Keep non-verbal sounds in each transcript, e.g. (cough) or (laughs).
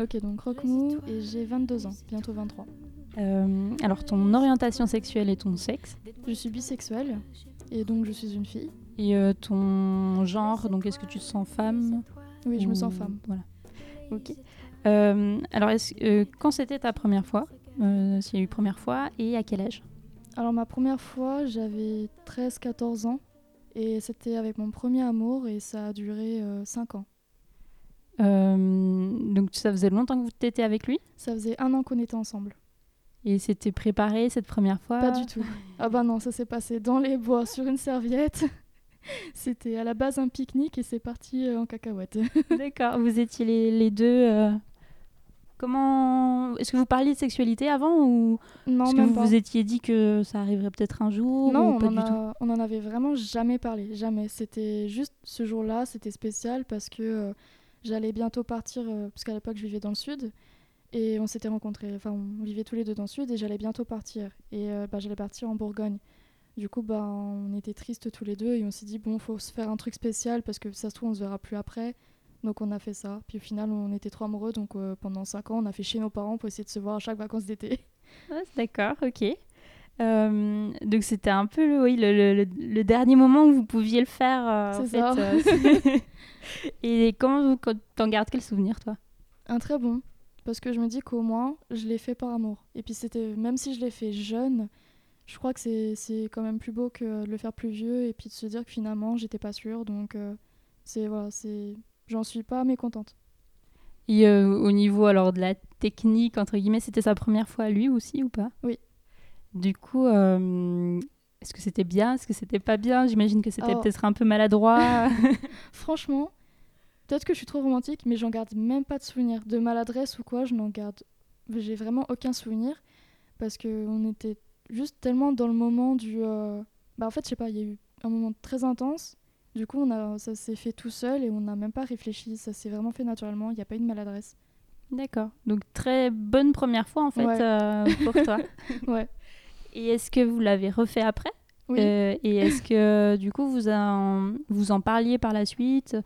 Ok, donc Rockmou et j'ai 22 ans, bientôt 23. Euh, alors, ton orientation sexuelle et ton sexe. Je suis bisexuelle et donc je suis une fille. Et euh, ton genre, donc est-ce que tu te sens femme Oui, je me sens femme. Voilà. Ok. Euh, alors, est-ce- euh, quand c'était ta première fois Euh, S'il y a eu première fois et à quel âge? Alors ma première fois, j'avais 13-14 ans et c'était avec mon premier amour et ça a duré 5 ans. Euh, Donc, ça faisait longtemps que tu étais avec lui? Ça faisait un an qu'on était ensemble. Et c'était préparé cette première fois? Pas du tout. Ah bah non, ça s'est passé dans les bois sur une serviette. (laughs) C'était à la base un pique-nique et c'est parti euh, en cacahuète. (laughs) D'accord, vous étiez les, les deux. euh, Comment. Est-ce que vous parliez de sexualité avant ou Non, est-ce que même vous pas. vous étiez dit que ça arriverait peut-être un jour Non, ou pas du en tout? a- on en avait vraiment jamais parlé, jamais. C'était juste ce jour-là, c'était spécial parce que euh, j'allais bientôt partir, euh, parce qu'à l'époque je vivais dans le sud et on s'était rencontrés, enfin on vivait tous les deux dans le sud et j'allais bientôt partir et euh, bah, j'allais partir en Bourgogne. Du coup, bah, on était tristes tous les deux et on s'est dit bon, faut se faire un truc spécial parce que ça se trouve on se verra plus après. Donc on a fait ça. Puis au final, on était trop amoureux, donc euh, pendant 5 ans, on a fait chez nos parents pour essayer de se voir à chaque vacances d'été. Ouais, D'accord, ok. Euh, donc c'était un peu le, oui, le, le- dernier moment où vous pouviez le faire. euh, C'est ça. (laughs) (laughs) (laughs) Et comment t'en gardes quel souvenir toi? Un très bon, parce que je me dis qu'au moins, je l'ai fait par amour. Et puis c'était, même si je l'ai fait jeune, je crois que c'est quand même plus beau que de le faire plus vieux et puis de se dire que finalement, j'étais pas sûre. Donc euh, c'est voilà, c'est, j'en suis pas mécontente. Et euh, au niveau alors de la technique entre guillemets, c'était sa première fois lui aussi ou pas? Oui. Du coup, euh, est-ce que c'était bien? Est-ce que c'était pas bien? J'imagine que c'était peut-être un peu maladroit. (laughs) (laughs) Franchement, peut-être que je suis trop romantique, mais j'en garde même pas de souvenir de maladresse ou quoi. Je n'en garde, j'ai vraiment aucun souvenir parce que on était juste tellement dans le moment du. euh, Bah en fait, je sais pas, il y a eu un moment très intense. Du coup, on a, ça s'est fait tout seul et on n'a même pas réfléchi. Ça s'est vraiment fait naturellement. Il n'y a pas eu de maladresse. D'accord. Donc très bonne première fois en fait Ouais. euh, pour toi. (laughs) Ouais. Et est-ce que vous l'avez refait après? Oui. Euh, Et est-ce que du coup vous en, vous en parliez par la suite?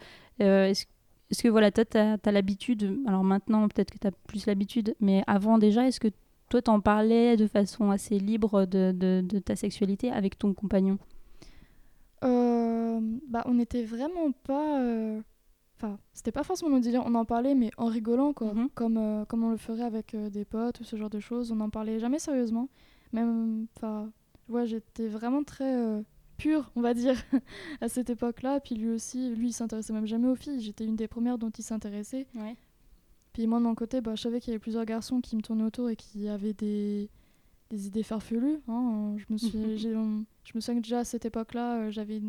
Euh, Est-ce est-ce que voilà, toi tu as, l'habitude, alors maintenant peut-être que tu as plus l'habitude, mais avant déjà, est-ce que toi t'en parlais de façon assez libre de, de- de ta sexualité avec ton compagnon? Euh, bah, on n'était vraiment pas. euh, Enfin, c'était pas forcément délire. On en parlait, mais en rigolant, quoi. Mhm. Comme, euh, comme on le ferait avec euh, des potes ou ce genre de choses. On n'en parlait jamais sérieusement. Même. Enfin, ouais, j'étais vraiment très pure, on va dire, (laughs) à cette époque-là. Puis lui aussi, lui, il s'intéressait même jamais aux filles. J'étais une des premières dont il s'intéressait. Ouais. Puis moi, de mon côté, bah, je savais qu'il y avait plusieurs garçons qui me tournaient autour et qui avaient des, des idées farfelues. hein. Je, me suis, (laughs) j'ai- on- je me souviens que déjà à cette époque-là, euh, j'avais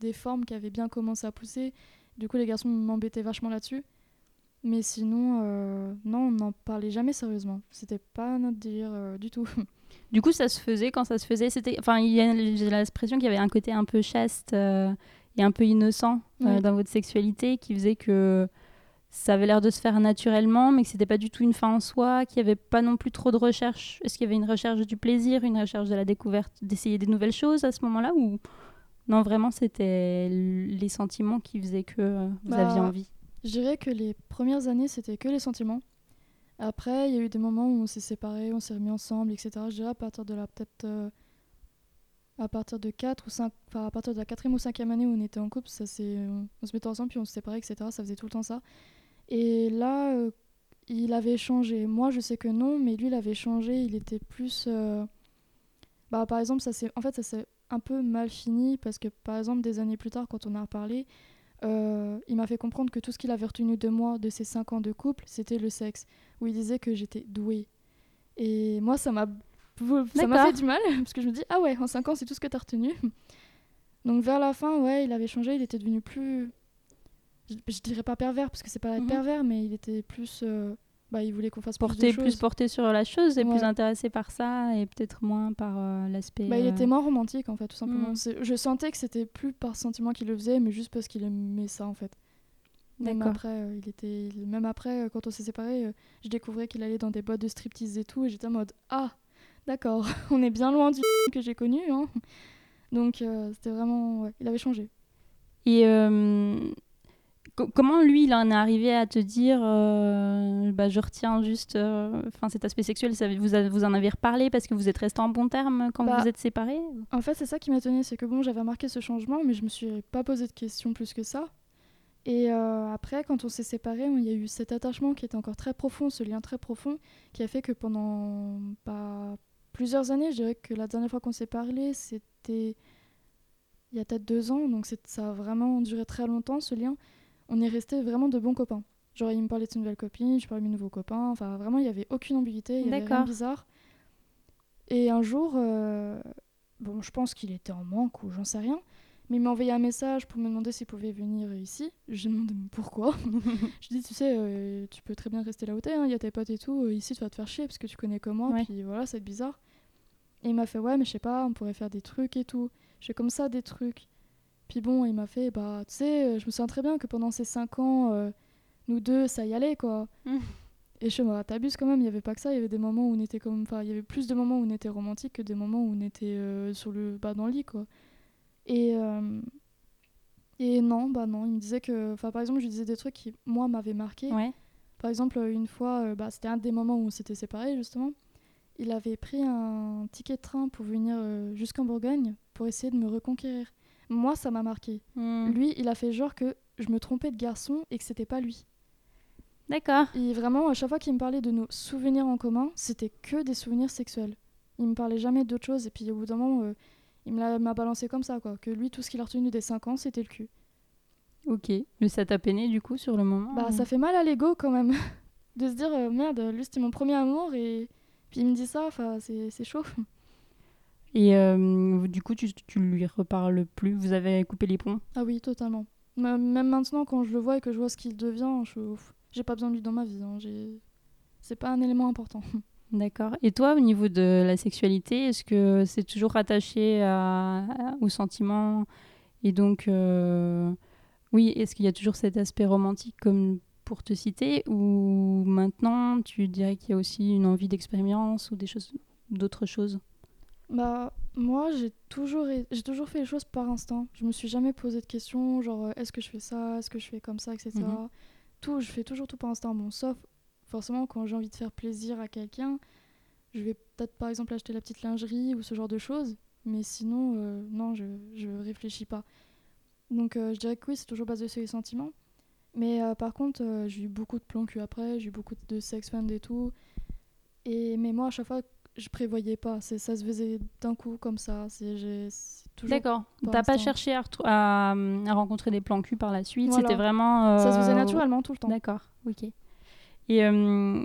des formes qui avaient bien commencé à pousser. Du coup, les garçons m'embêtaient vachement là-dessus. Mais sinon, euh, non, on n'en parlait jamais sérieusement. C'était pas notre délire euh, du tout. (laughs) Du coup, ça se faisait quand ça se faisait. C'était, enfin, j'ai l'impression qu'il y avait un côté un peu chaste euh, et un peu innocent euh, dans votre sexualité qui faisait que ça avait l'air de se faire naturellement, mais que c'était pas du tout une fin en soi, qu'il y avait pas non plus trop de recherche. Est-ce qu'il y avait une recherche du plaisir, une recherche de la découverte, d'essayer des nouvelles choses à ce moment-là ou non vraiment c'était les sentiments qui faisaient que euh, vous Bah, aviez envie? Je dirais que les premières années, c'était que les sentiments. Après, il y a eu des moments où on s'est séparés, on s'est remis ensemble, etc. Je dirais à partir de la peut-être euh, à partir de 4 ou 5 enfin à partir de la quatrième ou cinquième année où on était en couple, ça c'est on, se mettait ensemble puis on se séparait, etc. Ça faisait tout le temps ça. Et là, euh, il avait changé. Moi, je sais que non, mais lui, il avait changé. Il était plus euh, bah par exemple, ça c'est en fait ça s'est un peu mal fini parce que par exemple des années plus tard, quand on a reparlé, euh, il m'a fait comprendre que tout ce qu'il avait retenu de moi de ces 5 ans de couple, c'était le sexe, où il disait que j'étais douée. Et moi, ça m'a ça m'a D'accord. fait du mal, (laughs) parce que je me dis, ah ouais, en 5 ans, c'est tout ce que t'as retenu. (laughs) Donc vers la fin, ouais, il avait changé, il était devenu plus... Je, je dirais pas pervers, parce que c'est pas être Mhm. pervers, mais il était plus... euh, bah, il voulait qu'on fasse plus de plus porté sur la chose et plus intéressé par ça et peut-être moins par euh, l'aspect. Bah, il euh, était moins romantique en fait, tout simplement. Mm. Je sentais que c'était plus par sentiment qu'il le faisait, mais juste parce qu'il aimait ça en fait. Même après, euh, il était, même après, euh, quand on s'est séparés, euh, je découvrais qu'il allait dans des boîtes de striptease et tout, et j'étais en mode ah, d'accord, (laughs) on est bien loin du (laughs) que j'ai connu, hein. Donc euh, c'était vraiment, ouais, il avait changé. Et euh, comment lui, il en est arrivé à te dire, euh, bah, je retiens juste, euh, enfin cet aspect sexuel, ça, vous, a- vous en avez reparlé parce que vous êtes restés en bon terme quand Bah, vous êtes séparés En fait, c'est ça qui m'étonnait, c'est que bon, j'avais remarqué ce changement, mais je me suis pas posé de questions plus que ça. Et euh, après, quand on s'est séparés, il y a eu cet attachement qui était encore très profond, ce lien très profond, qui a fait que pendant bah, plusieurs années, je dirais que la dernière fois qu'on s'est parlé, c'était il y a peut-être deux ans, donc ça a vraiment duré très longtemps ce lien. On est restés vraiment de bons copains. Genre, il me parlait de ses nouvelles copines, je parlais de mes nouveaux copains, enfin vraiment, il n'y avait aucune ambiguïté, il y avait rien bizarre. Et un jour, euh, bon, je pense qu'il était en manque ou j'en sais rien, mais il m'a envoyé un message pour me demander s'il pouvait venir ici. J'ai demandé pourquoi? (laughs) je dis, tu sais, euh, tu peux très bien rester là où t'es, il y a tes potes et tout, euh, ici tu vas te faire chier parce que tu connais moi, Ouais. puis voilà, c'est bizarre. Et il m'a fait, ouais, mais je sais pas, on pourrait faire des trucs et tout. Je fais comme ça des trucs. Puis bon, il m'a fait, bah, tu sais, euh, je me souviens très bien que pendant ces cinq ans, euh, nous deux, ça y allait, quoi. Mm. Et je me t'abuses quand même, il y avait pas que ça, il y avait des moments où on était comme. Enfin, il y avait plus de moments où on était romantique que des moments où on était euh, sur le. Bah, dans le lit, quoi. Et. euh, Et non, bah non, il me disait que. Enfin, par exemple, je lui disais des trucs qui, moi, m'avaient marqué. Ouais. Par exemple, une fois, bah, c'était un des moments où on s'était séparés, justement. Il avait pris un ticket de train pour venir jusqu'en Bourgogne pour essayer de me reconquérir. Moi, ça m'a marqué. Hmm. Lui, il a fait genre que je me trompais de garçon et que c'était pas lui. D'accord. Et vraiment, à chaque fois qu'il me parlait de nos souvenirs en commun, c'était que des souvenirs sexuels. Il me parlait jamais d'autre chose. Et puis au bout d'un moment, euh, il m'a balancé comme ça, quoi. Que lui, tout ce qu'il a retenu des 5 ans, c'était le cul. Ok. Mais ça t'a peiné du coup sur le moment Bah, ça fait mal à l'ego quand même. (laughs) de se dire, euh, merde, lui, c'était mon premier amour et puis il me dit ça, enfin, c'est c'est chaud. (laughs) Et euh, du coup, tu, tu lui reparles plus Vous avez coupé les ponts? Ah oui, totalement. Même maintenant, quand je le vois et que je vois ce qu'il devient, je j'ai pas besoin de lui dans ma vie. hein. C'est pas un élément important. (laughs) D'accord. Et toi, au niveau de la sexualité, est-ce que c'est toujours rattaché à, à- au sentiment? Et donc, euh, oui, est-ce qu'il y a toujours cet aspect romantique comme pour te citer? Ou maintenant, tu dirais qu'il y a aussi une envie d'expérience ou des choses, d'autres choses? Bah, moi, j'ai toujours, j'ai toujours fait les choses par instinct. Je me suis jamais posé de questions, genre, euh, est-ce que je fais ça, est-ce que je fais comme ça, etc. Mhm. Tout, je fais toujours tout par instinct. Bon, sauf, forcément, quand j'ai envie de faire plaisir à quelqu'un, je vais peut-être, par exemple, acheter la petite lingerie ou ce genre de choses. Mais sinon, euh, non, je, je réfléchis pas. Donc, euh, je dirais que oui, c'est toujours basé sur les sentiments. Mais euh, par contre, j'ai eu beaucoup de plans cul après, j'ai eu beaucoup de sex friends et tout. Et, mais moi, à chaque fois, je prévoyais pas. C'est, ça se faisait d'un coup comme ça. C'est, D'accord. T'as pas cherché à, retrou- à, à rencontrer des plans cul par la suite? Voilà. C'était vraiment. Ça se faisait euh, naturellement tout le temps. D'accord, ok. Et euh,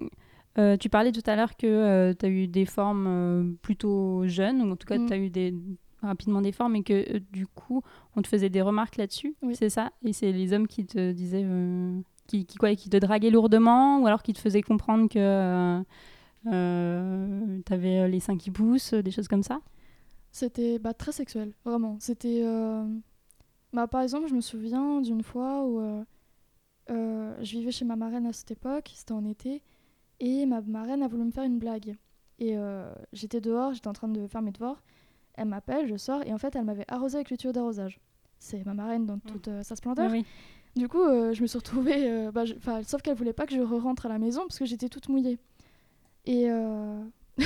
euh, tu parlais tout à l'heure que tu as eu des formes euh, plutôt jeunes, ou en tout cas Mm. tu as eu des, rapidement des formes, et que euh, du coup on te faisait des remarques là-dessus, Oui. c'est ça? Et c'est les hommes qui te disaient. euh, qui, qui, quoi, qui te draguaient lourdement, ou alors qui te faisaient comprendre que tu avais les seins qui poussent, des choses comme ça? C'était bah, très sexuel, vraiment. C'était. euh, Bah, par exemple, je me souviens d'une fois où euh, euh, je vivais chez ma marraine à cette époque, c'était en été, et ma marraine a voulu me faire une blague. Et euh, j'étais dehors, j'étais en train de faire mes devoirs. Elle m'appelle, je sors, et en fait, elle m'avait arrosé avec le tuyau d'arrosage. C'est ma marraine dans toute euh, sa splendeur. Oui, Du coup, euh, je me suis retrouvée. euh, bah, je- sauf qu'elle voulait pas que je rentre à la maison parce que j'étais toute mouillée. Et. euh. (laughs)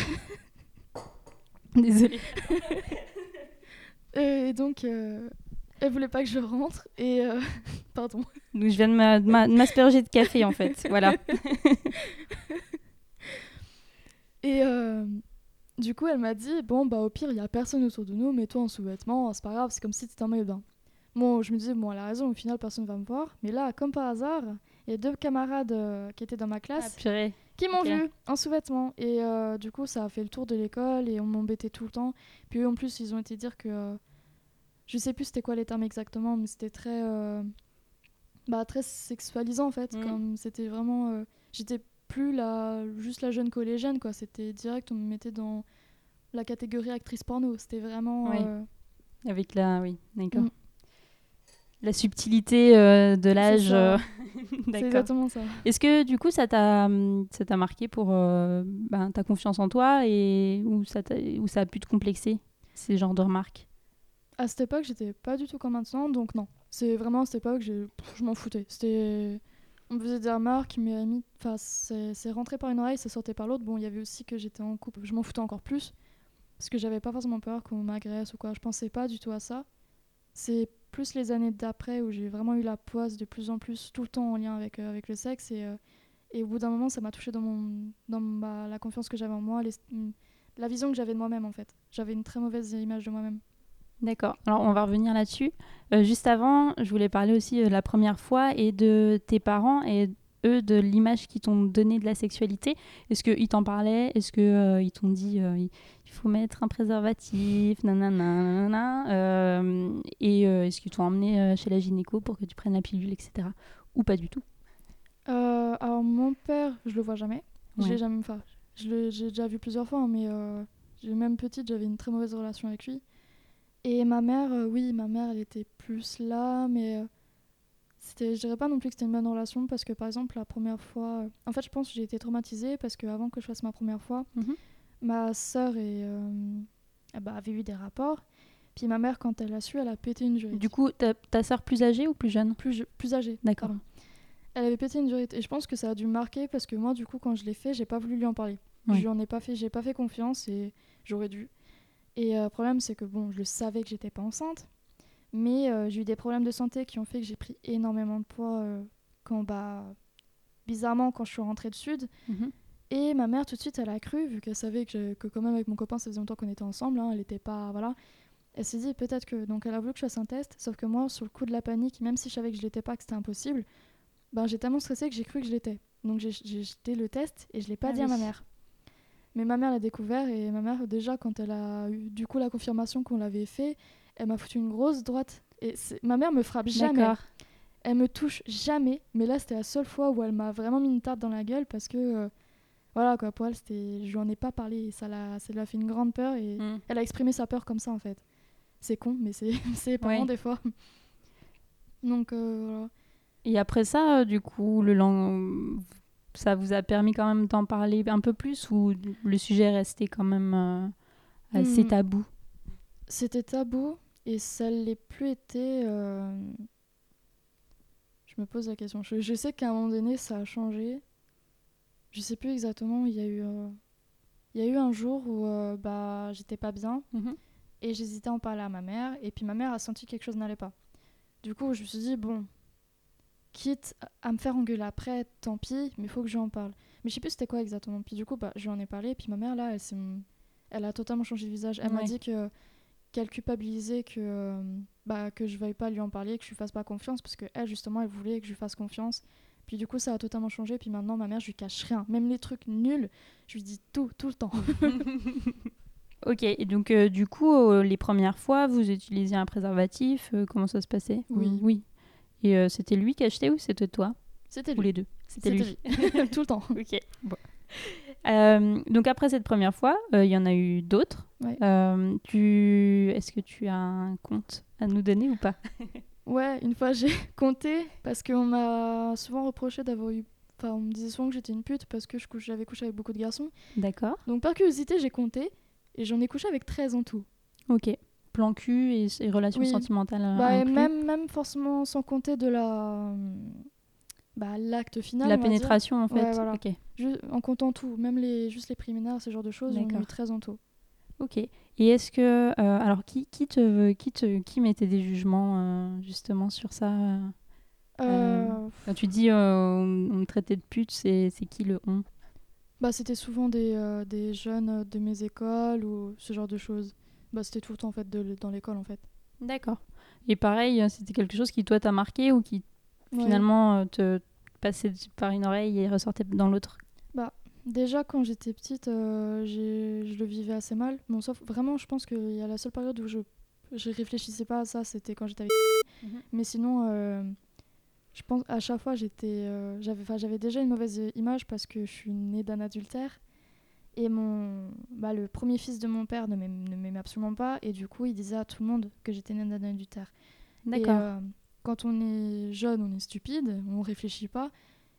Désolée. (laughs) Et donc, euh, elle voulait pas que je rentre. Et. euh, (laughs) Pardon. Donc, je viens de m'a- de m'a- de m'asperger de café en fait. Voilà. Et euh, du coup, elle m'a dit Bon, bah, au pire, il y a personne autour de nous, mets-toi en sous-vêtements, c'est pas grave, c'est comme si t'étais en maillot de bain. Bon, je me disais Bon, elle a raison, au final, personne va me voir. Mais là, comme par hasard, il y a deux camarades euh, qui étaient dans ma Ah, classe purée. qui m'ont Ok. vu en sous-vêtements. Et euh, du coup, ça a fait le tour de l'école et on m'embêtait tout le temps. Puis eux, en plus, ils ont été dire que. euh, je sais plus c'était quoi les termes exactement, mais c'était très. euh, bah, très sexualisant en fait. Mhm. Comme c'était vraiment. J'étais plus la, juste la jeune collégienne, quoi. C'était direct, on me mettait dans la catégorie actrice porno. C'était vraiment. Oui. Avec la, oui, d'accord. Mm. La subtilité euh, de l'âge. euh, (laughs) c'est d'accord. exactement ça. Est-ce que du coup ça t'a ça t'a marqué pour euh, ben, ta confiance en toi et où ça t'a- où ça a pu te complexer ces genres de remarques? À cette époque, j'étais pas du tout comme maintenant, donc non. C'est vraiment à cette époque, j'ai- pff, je m'en foutais. C'était. On me faisait des remarques, mais enfin, c'est c'est rentré par une oreille, ça sortait par l'autre. Bon, il y avait aussi que j'étais en couple, je m'en foutais encore plus. Parce que j'avais pas forcément peur qu'on m'agresse ou quoi. Je pensais pas du tout à ça. C'est plus les années d'après où j'ai vraiment eu la poisse de plus en plus, tout le temps en lien avec, euh, avec le sexe. Et, euh, et au bout d'un moment, ça m'a touché dans, mon, dans la confiance que j'avais en moi, la vision que j'avais de moi-même en fait. J'avais une très mauvaise image de moi-même. D'accord. Alors on va revenir là-dessus. Euh, juste avant, je voulais parler aussi de la première fois et de tes parents et eux de l'image qu'ils t'ont donnée de la sexualité. Est-ce qu'ils t'en parlaient? Est-ce qu'ils t'ont dit euh, il faut mettre un préservatif nanana, nanana, euh, Et euh, est-ce qu'ils t'ont emmené euh, chez la gynéco pour que tu prennes la pilule, etc. Ou pas du tout? Euh, alors mon père, je le vois jamais. Je Ouais. l'ai jamais, enfin, je l'ai j'ai déjà vu plusieurs fois, hein, mais euh, j'ai- même petite, j'avais une très mauvaise relation avec lui. Et ma mère, euh, oui, ma mère, elle était plus là, mais euh, c'était, je dirais pas non plus que c'était une bonne relation parce que par exemple la première fois, en fait, je pense que j'ai été traumatisée parce que avant que je fasse ma première fois, Mhm. ma sœur et euh, ah bah, avait eu des rapports. Puis ma mère, quand elle a su, elle a pété une jurite. Du coup, ta, ta sœur plus âgée ou plus jeune? Plus, je- plus âgée. D'accord. pardon. Elle avait pété une durite et je pense que ça a dû me marquer parce que moi du coup quand je l'ai fait j'ai pas voulu lui en parler. Ouais. Je lui en ai pas fait, j'ai pas fait confiance et j'aurais dû. Et euh, le problème c'est que bon je le savais que j'étais pas enceinte, mais euh, j'ai eu des problèmes de santé qui ont fait que j'ai pris énormément de poids euh, quand bah bizarrement quand je suis rentrée du sud. Mhm. Et ma mère tout de suite elle a cru vu qu'elle savait que, que quand même avec mon copain ça faisait longtemps qu'on était ensemble, hein, elle était pas voilà. Elle s'est dit peut-être que donc elle a voulu que je fasse un test, sauf que moi sur le coup de la panique, même si je savais que je l'étais pas, que c'était impossible, ben j'ai tellement stressé que j'ai cru que je l'étais. Donc j'ai j'ai jeté le test et je l'ai pas Ah dit à ma mère. Mais ma mère l'a découvert et ma mère déjà quand elle a eu du coup la confirmation qu'on l'avait fait, elle m'a foutu une grosse droite. Et ma mère me frappe jamais. Elle me touche jamais, mais là c'était la seule fois où elle m'a vraiment mis une tarte dans la gueule parce que euh, voilà quoi pour elle c'était je lui en ai pas parlé et ça l'a ça lui a fait une grande peur et Mm. elle a exprimé sa peur comme ça en fait. C'est con mais c'est (laughs) c'est Ouais. des fois. Donc euh, voilà. Et après ça, euh, du coup, le lang... ça vous a permis quand même d'en parler un peu plus ou le sujet est resté quand même euh, assez Hmm. tabou? C'était tabou et ça l'est plus été. euh, Je me pose la question. Je, je sais qu'à un moment donné ça a changé. Je sais plus exactement. Il y a eu, euh, il y a eu un jour où euh, bah j'étais pas bien Mhm. et j'hésitais à en parler à ma mère et puis ma mère a senti que quelque chose n'allait pas. Du coup je me suis dit bon, quitte à me faire engueuler après, tant pis, mais il faut que je lui en parle. Mais je sais plus c'était quoi exactement. Puis du coup bah je lui en ai parlé et puis ma mère là elle elle a totalement changé de visage. Elle m'a dit que qu'elle culpabilisait que euh, bah que je veuille pas lui en parler, que je lui fasse pas confiance parce que elle justement elle voulait que je lui fasse confiance. Puis du coup ça a totalement changé. Puis maintenant ma mère je lui cache rien, même les trucs nuls, je lui dis tout tout le temps. (laughs) Ok, et donc euh, du coup, euh, les premières fois, vous utilisiez un préservatif, euh, comment ça se passait? Oui. Oui. Et c'était lui qui achetait ou c'était toi? C'était Ou lui. les deux? C'était lui. lui. (laughs) tout le temps. (laughs) Ok. Bon. Donc après cette première fois, il y en a eu d'autres. Ouais. Euh, tu... Est-ce que tu as un compte à nous donner ou pas? (laughs) Ouais, une fois j'ai (laughs) compté parce qu'on m'a souvent reproché d'avoir eu. Enfin, on me disait souvent que j'étais une pute parce que j'avais couché avec beaucoup de garçons. D'accord. Donc, par curiosité, j'ai compté et j'en ai couché avec 13 en tout. Ok. Plan cul et, et relations Oui. sentimentales bah, et même, même forcément sans compter de la. Bah, l'acte final. La pénétration en fait. Ouais, voilà. Ok. Ju- en comptant tout, même les, juste les préliminaires, ce genre de choses, on a D'accord. eu 13 en tout. Ok. Et est-ce que euh, alors qui, qui te qui te qui mettait des jugements euh, justement sur ça euh, Quand tu dis on, on me traitait de pute, c'est c'est qui le on? Bah, c'était souvent des, des jeunes de mes écoles ou ce genre de choses. Bah, c'était tout le temps en fait de- dans l'école en fait. D'accord. Et pareil, c'était quelque chose qui toi t'a marqué ou qui Ouais. finalement te passait par une oreille et ressortait dans l'autre Déjà, quand j'étais petite, euh, je le vivais assez mal. Bon, sauf vraiment, je pense qu'il y a la seule période où je, je réfléchissais pas à ça, c'était quand j'étais avec. Mhm. Mais sinon, euh, je pense à chaque fois j'étais euh, j'avais déjà une mauvaise image parce que je suis née d'un adultère et mon bah, le premier fils de mon père ne ne m'aimait absolument pas et du coup il disait à tout le monde que j'étais née d'un adultère D'accord. euh, quand on est jeune on est stupide on réfléchit pas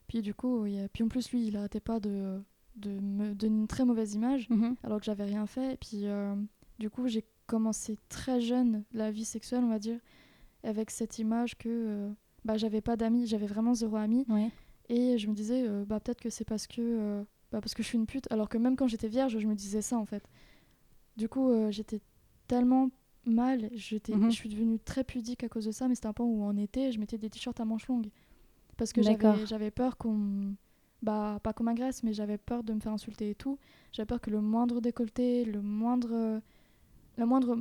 puis du coup il y a- puis en plus lui il arrêtait pas de de me donner une très mauvaise image Mhm. alors que j'avais rien fait. Et puis, euh, du coup, j'ai commencé très jeune la vie sexuelle, on va dire, avec cette image que euh, bah, j'avais pas d'amis, j'avais vraiment zéro ami. Ouais. Et je me disais, euh, bah, peut-être que c'est parce que, bah, parce que je suis une pute. Alors que même quand j'étais vierge, je me disais ça, en fait. Du coup, j'étais tellement mal, j'étais, Mhm. je suis devenue très pudique à cause de ça, mais c'était un point où en été, je mettais des t-shirts à manches longues. Parce que j'avais peur qu'on... Bah, pas qu'on m'agresse, mais j'avais peur de me faire insulter et tout. J'avais peur que le moindre décolleté, le moindre... La moindre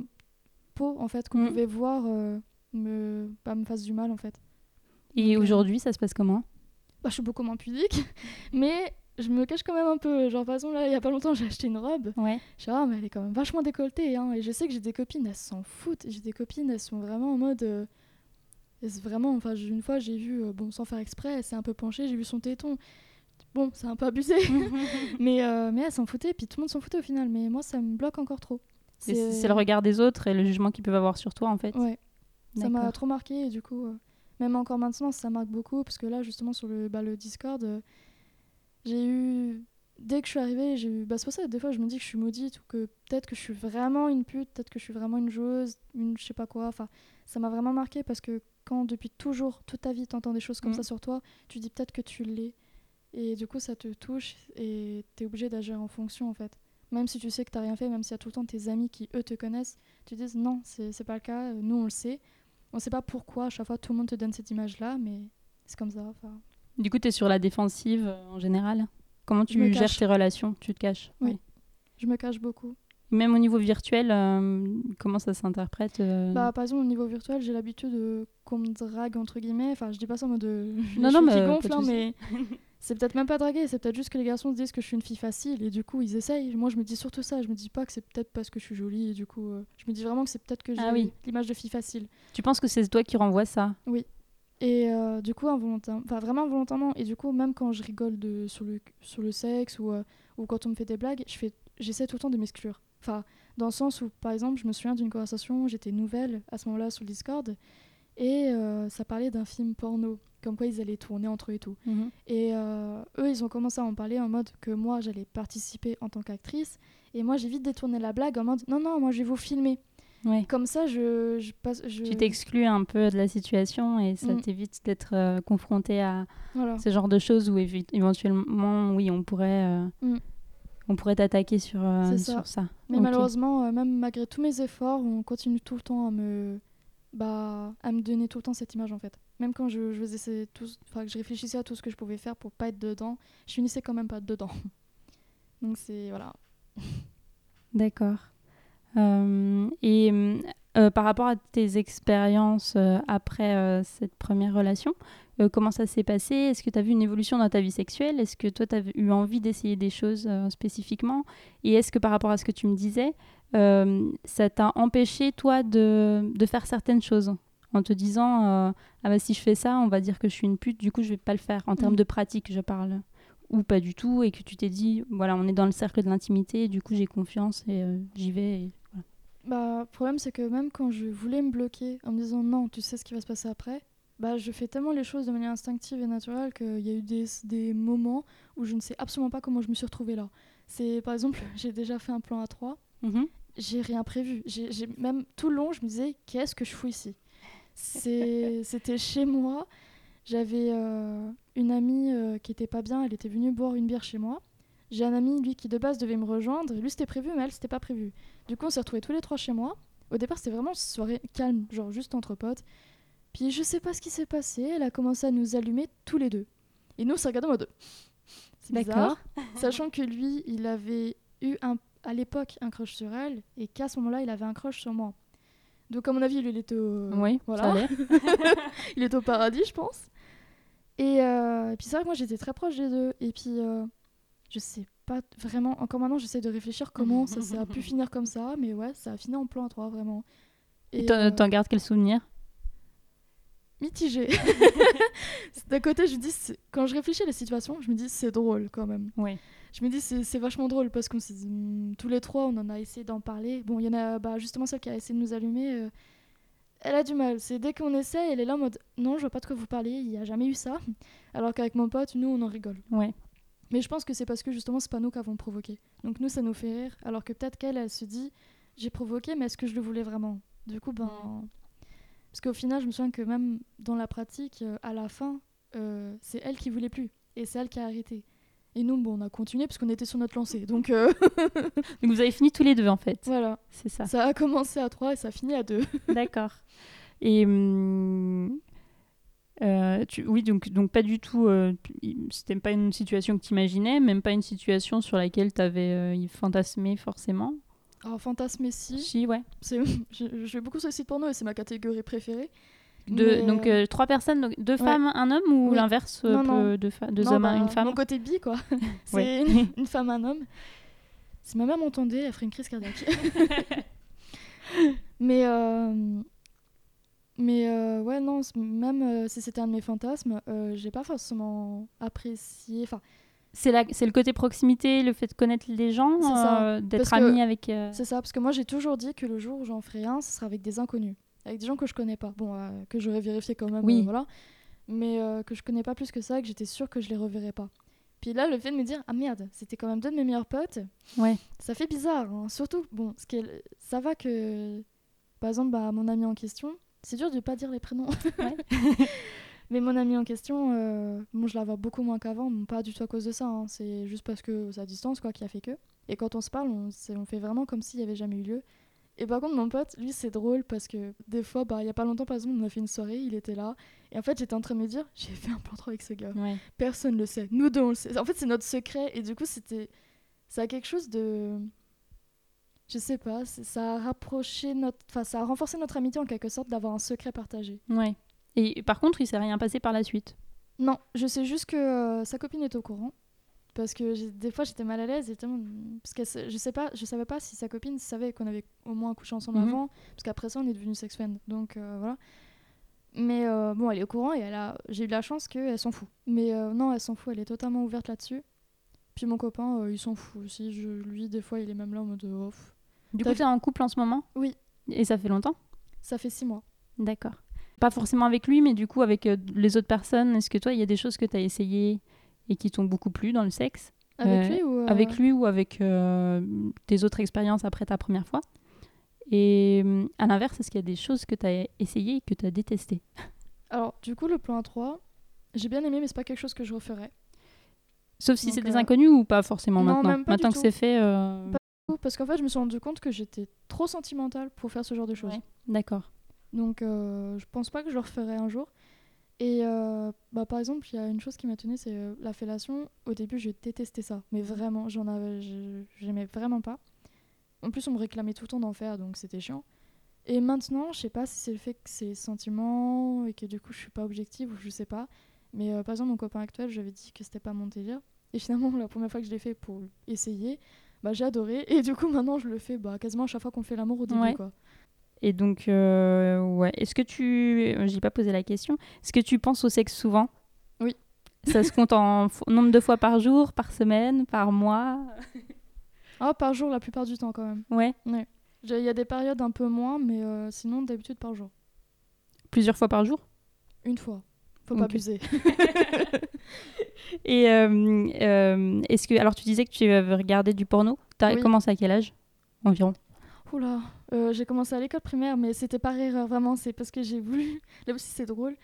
peau, en fait, qu'on Mhm. pouvait voir, euh, me, bah, me fasse du mal, en fait. Et euh, aujourd'hui, ça se passe comment? Bah, je suis beaucoup moins pudique, (laughs) mais je me cache quand même un peu. Genre, par exemple, là, il y a pas longtemps, j'ai acheté une robe. Ouais. Je suis ah, mais elle est quand même vachement décolletée. Hein. Et je sais que j'ai des copines, elles s'en foutent. J'ai des copines, elles sont vraiment en mode. euh, vraiment, enfin, une fois, j'ai vu, euh, bon, sans faire exprès, elle s'est un peu penchée, j'ai vu son téton. Bon, c'est un peu abusé, (laughs) mais, euh, mais elle s'en foutait, puis tout le monde s'en foutait au final. Mais moi, ça me bloque encore trop. C'est le regard des autres et le jugement qu'ils peuvent avoir sur toi, en fait. Ouais, ça m'a trop marqué et du coup, euh, même encore maintenant, ça marque beaucoup parce que là, justement, sur le, bah, le Discord, euh, j'ai eu. Dès que je suis arrivée, j'ai eu. Bah, c'est pour ça, des fois, je me dis que je suis maudite ou que peut-être que je suis vraiment une pute, peut-être que je suis vraiment une joueuse, une je sais pas quoi. Enfin, ça m'a vraiment marqué parce que quand depuis toujours, toute ta vie, t'entends des choses comme Mm. ça sur toi, tu dis peut-être que tu l'es. Et du coup, ça te touche et t'es obligé d'agir en fonction en fait. Même si tu sais que t'as rien fait, même s'il y a tout le temps tes amis qui eux te connaissent, tu dis non, c'est pas le cas, nous on le sait. On sait pas pourquoi à chaque fois tout le monde te donne cette image là, mais c'est comme ça. Du coup, tu es sur la défensive euh, en général Comment tu gères cache. tes relations? Tu te caches? Oui. Je me cache beaucoup. Même au niveau virtuel, euh, comment ça s'interprète euh, Bah, par exemple, au niveau virtuel, j'ai l'habitude euh, qu'on me drague, entre guillemets. Enfin, je dis pas ça en mode. euh, (laughs) Non, les non, mais, euh, de hein, mais (laughs) c'est peut-être même pas draguer, c'est peut-être juste que les garçons se disent que je suis une fille facile et du coup, ils essayent. Moi, je me dis surtout ça. Je me dis pas que c'est peut-être parce que je suis jolie et du coup, euh, je me dis vraiment que c'est peut-être que j'ai Ah oui. l'image de fille facile. Tu penses que c'est toi qui renvoies ça? Et euh, du coup, involontairement, enfin vraiment involontairement, et du coup, même quand je rigole de, sur, le, sur le sexe ou, euh, ou quand on me fait des blagues, je fais, j'essaie tout le temps de m'exclure. Enfin, dans le sens où, par exemple, je me souviens d'une conversation, j'étais nouvelle à ce moment-là sur le Discord, et ça parlait d'un film porno, comme quoi ils allaient tourner entre eux et tout. Et euh, eux, ils ont commencé à en parler en mode que moi, j'allais participer en tant qu'actrice, et moi, j'ai vite détourné la blague en mode non, non, moi, je vais vous filmer. Ouais. Comme ça, je, je passe. Je... Tu t'exclus un peu de la situation et ça Mm. t'évite d'être euh, confronté à Voilà. ce genre de choses où éventuellement, oui, on pourrait, euh, Mm. on pourrait t'attaquer sur, euh, ça. sur ça. Mais malheureusement, euh, même malgré tous mes efforts, on continue tout le temps à me, bah, à me donner tout le temps cette image en fait. Même quand je, faisais tout, que je réfléchissais à tout ce que je pouvais faire pour pas être dedans, je finissais quand même pas dedans. (laughs) Donc c'est voilà. (laughs) D'accord. Euh, et euh, par rapport à tes expériences euh, après cette première relation, comment ça s'est passé? Est-ce que tu as vu une évolution dans ta vie sexuelle? Est-ce que toi, tu as eu envie d'essayer des choses spécifiquement? Et est-ce que par rapport à ce que tu me disais, ça t'a empêché, toi, de, de faire certaines choses? En te disant euh, ah bah si je fais ça on va dire que je suis une pute du coup je vais pas le faire en termes Mm. de pratique je parle ou pas du tout et que tu t'es dit voilà on est dans le cercle de l'intimité du coup j'ai confiance et euh, j'y vais et voilà. Bah, le problème c'est que même quand je voulais me bloquer en me disant non, tu sais ce qui va se passer après, bah je fais tellement les choses de manière instinctive et naturelle qu'il y a eu des, des moments où je ne sais absolument pas comment je me suis retrouvée là. C'est par exemple, (laughs) j'ai déjà fait un plan à 3 j'ai rien prévu. J'ai même tout le long, je me disais, qu'est-ce que je fous ici? C'était chez moi. J'avais euh, une amie euh, qui était pas bien. Elle était venue boire une bière chez moi. J'ai un ami, lui, qui de base devait me rejoindre. Lui, c'était prévu, mais elle, c'était pas prévu. Du coup, on s'est retrouvés tous les trois chez moi. Au départ, c'était vraiment une soirée calme, genre juste entre potes. Puis je sais pas ce qui s'est passé. Elle a commencé à nous allumer tous les deux. Et nous, on s'est regardés en mode. C'est bizarre. (laughs) Sachant que lui, il avait eu un, à l'époque un crush sur elle et qu'à ce moment-là, il avait un crush sur moi. Donc, à mon avis, lui, il était au, oui voilà. ça (laughs) il était au paradis, je pense. Et, euh, et puis, c'est vrai que moi, j'étais très proche des deux. Et puis, euh, je sais pas vraiment. Encore maintenant, j'essaie de réfléchir comment ça, ça a pu (laughs) finir comme ça. Mais ouais, ça a fini en plan à 3, vraiment. Et t'en euh, gardes quel souvenir? Mitigée. (laughs) D'un côté, je me dis, quand je réfléchis à la situation, je me dis, c'est drôle quand même. Ouais. Je me dis, c'est vachement drôle parce qu'on s'est hmm, tous les trois, on en a essayé d'en parler. Bon, il y en a bah, justement celle qui a essayé de nous allumer. euh, elle a du mal. C'est dès qu'on essaie, elle est là en mode, non, je vois pas de quoi vous parlez, il n'y a jamais eu ça. Alors qu'avec mon pote, nous, on en rigole. Ouais. Mais je pense que c'est parce que justement, c'est pas nous qui avons provoqué. Donc nous, ça nous fait rire. Alors que peut-être qu'elle, elle se dit, j'ai provoqué, mais est-ce que je le voulais vraiment? Du coup, ben. Parce qu'au final, je me souviens que même dans la pratique, euh, à la fin, euh, c'est elle qui voulait plus. Et c'est elle qui a arrêté. Et nous, bon, on a continué parce qu'on était sur notre lancée. Donc euh, (laughs) Donc vous avez fini tous les deux en fait. voilà. C'est ça. Ça a commencé à 3 et ça a fini à 2. (laughs) D'accord. Et hum, euh, tu, oui, donc, donc pas du tout. euh, C'était pas une situation que tu imaginais, même pas une situation sur laquelle tu avais fantasmé forcément? Alors, fantasme si. Si, ouais. c'est- (laughs) Je, je vais beaucoup sur les sites porno et c'est ma catégorie préférée. Mais, donc euh, euh, trois personnes, donc deux femmes, un homme ou Oui. l'inverse, euh, deux, deux Non, hommes, bah, une femme Mon côté bi, quoi. (laughs) c'est Ouais. une, une femme, un homme. Si ma mère m'entendait, elle ferait une crise cardiaque. (laughs) mais, euh, mais euh, ouais, non, même si c'était un de mes fantasmes, j'ai pas forcément apprécié. Enfin, C'est la- c'est le côté proximité, le fait de connaître les gens, d'être ami avec. c'est ça, parce que moi j'ai toujours dit que le jour où j'en ferai un, ce sera avec des inconnus. Avec des gens que je connais pas. Bon, euh, que j'aurais vérifié quand même, Oui. euh, voilà. Mais euh, que je connais pas plus que ça, et que j'étais sûre que je les reverrais pas. Puis là, le fait de me dire, ah merde, c'était quand même deux de mes meilleurs potes, Ouais. ça fait bizarre. hein. Surtout, bon, ce qui est- ça va que, par exemple, bah, mon ami en question, c'est dur de pas dire les prénoms. Ouais. (laughs) Mais mon ami en question, bon, je la vois beaucoup moins qu'avant, bon, pas du tout à cause de ça. hein. C'est juste parce que à distance, quoi, qui a fait que. Et quand on se parle, on, on fait vraiment comme s'il y avait jamais eu lieu. Et par contre, mon pote, lui, c'est drôle parce que des fois, bah, il y a pas longtemps, par exemple, on a fait une soirée, il était là. Et en fait, j'étais en train de me dire, j'ai fait un plan 3 avec ce gars. Ouais. Personne le sait. Nous deux, on le sait. En fait, c'est notre secret. Et du coup, c'était. Ça a quelque chose de. Je sais pas. Ça a rapproché notre. Enfin, ça a renforcé notre amitié en quelque sorte d'avoir un secret partagé. Ouais. Et par contre, il s'est rien passé par la suite? Non, je sais juste que euh, sa copine est au courant. Parce que des fois, j'étais mal à l'aise. Parce que je sais pas, je savais pas si sa copine savait qu'on avait au moins couché ensemble Mhm. avant. Parce qu'après ça, on est devenus sex friends. Donc euh, voilà. Mais euh, bon, elle est au courant et elle a... j'ai eu la chance qu'elle s'en fout. Mais euh, non, elle s'en fout. Elle est totalement ouverte là-dessus. Puis mon copain, il s'en fout aussi. Je... Lui, des fois, il est même là en mode off. Du T'as coup, vu- tu es en couple en ce moment? Oui. Et ça fait longtemps? Ça fait six mois. D'accord. Pas forcément avec lui, mais du coup avec les autres personnes. Est-ce que toi, il y a des choses que tu as essayées? Et qui t'ont beaucoup plu dans le sexe Avec Euh, lui ou. euh, Avec lui ou avec euh, tes autres expériences après ta première fois Et à l'inverse, est-ce qu'il y a des choses que tu as essayées et que tu as détestées? Alors, du coup, le plan 3, j'ai bien aimé, mais c'est pas quelque chose que je referais. Sauf si c'est des euh, inconnus ou pas forcément non, maintenant même pas du Maintenant que tout. c'est fait. euh, Parce qu'en fait, je me suis rendu compte que j'étais trop sentimentale pour faire ce genre de choses. Ouais. D'accord. Donc, euh, je pense pas que je le referai un jour. Et euh, bah, par exemple, il y a une chose qui m'a tenue, c'est euh, la fellation. Au début, je détestais ça. Mais vraiment, j'en avais, j'aimais vraiment pas. En plus, on me réclamait tout le temps d'en faire, donc c'était chiant. Et maintenant, je sais pas si c'est le fait que c'est sentiment et que du coup, je suis pas objective ou je sais pas. Mais euh, par exemple, mon copain actuel, j'avais dit que c'était pas mon délire. Et finalement, (laughs) la première fois que je l'ai fait pour essayer, bah, j'ai adoré. Et du coup, maintenant, je le fais bah, quasiment à chaque fois qu'on fait l'amour au début. Ouais. Quoi. Et donc, euh, ouais. Est-ce que tu. euh, J'ai pas posé la question. Est-ce que tu penses au sexe souvent? Oui. Ça se compte en (laughs) nombre de fois par jour, par semaine, par mois? Ah, par jour, la plupart du temps, quand même. Ouais. Il y a des périodes un peu moins, mais euh, sinon, d'habitude, par jour. Plusieurs fois par jour? Une fois. Faut pas abuser. (laughs) Et euh, est-ce que. Alors, tu disais que tu avais regardé du porno. T'as Oui. commencé à quel âge Environ? Oula, euh, j'ai commencé à l'école primaire, mais c'était par erreur, vraiment. C'est parce que j'ai voulu. (laughs) Là aussi, c'est drôle.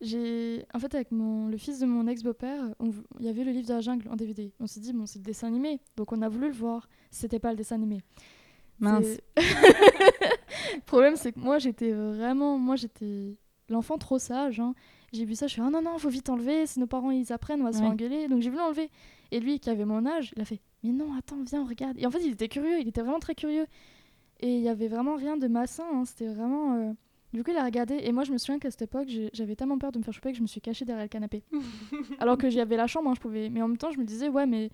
J'ai, en fait, avec mon... le fils de mon ex-beau-père, il y avait le livre de la jungle en DVD. On s'est dit, bon, c'est le dessin animé, donc on a voulu le voir. C'était pas le dessin animé. Mince. Le (laughs) problème, c'est que moi, j'étais vraiment. Moi, j'étais l'enfant trop sage. hein. J'ai vu ça, je suis ah non, non, faut vite enlever, si nos parents ils apprennent, on va se faire Ouais. engueuler. Donc j'ai voulu enlever. Et lui, qui avait mon âge, il a fait mais non, attends, viens, on regarde. Et en fait, il était curieux, il était vraiment très curieux. Et il y avait vraiment rien de malsain, hein, c'était vraiment. euh, Du coup, il a regardé. Et moi, je me souviens qu'à cette époque, j'avais tellement peur de me faire choper que je me suis cachée derrière le canapé. (laughs) Alors que j'y avais la chambre, hein, je pouvais. Mais en même temps, je me disais, ouais, mais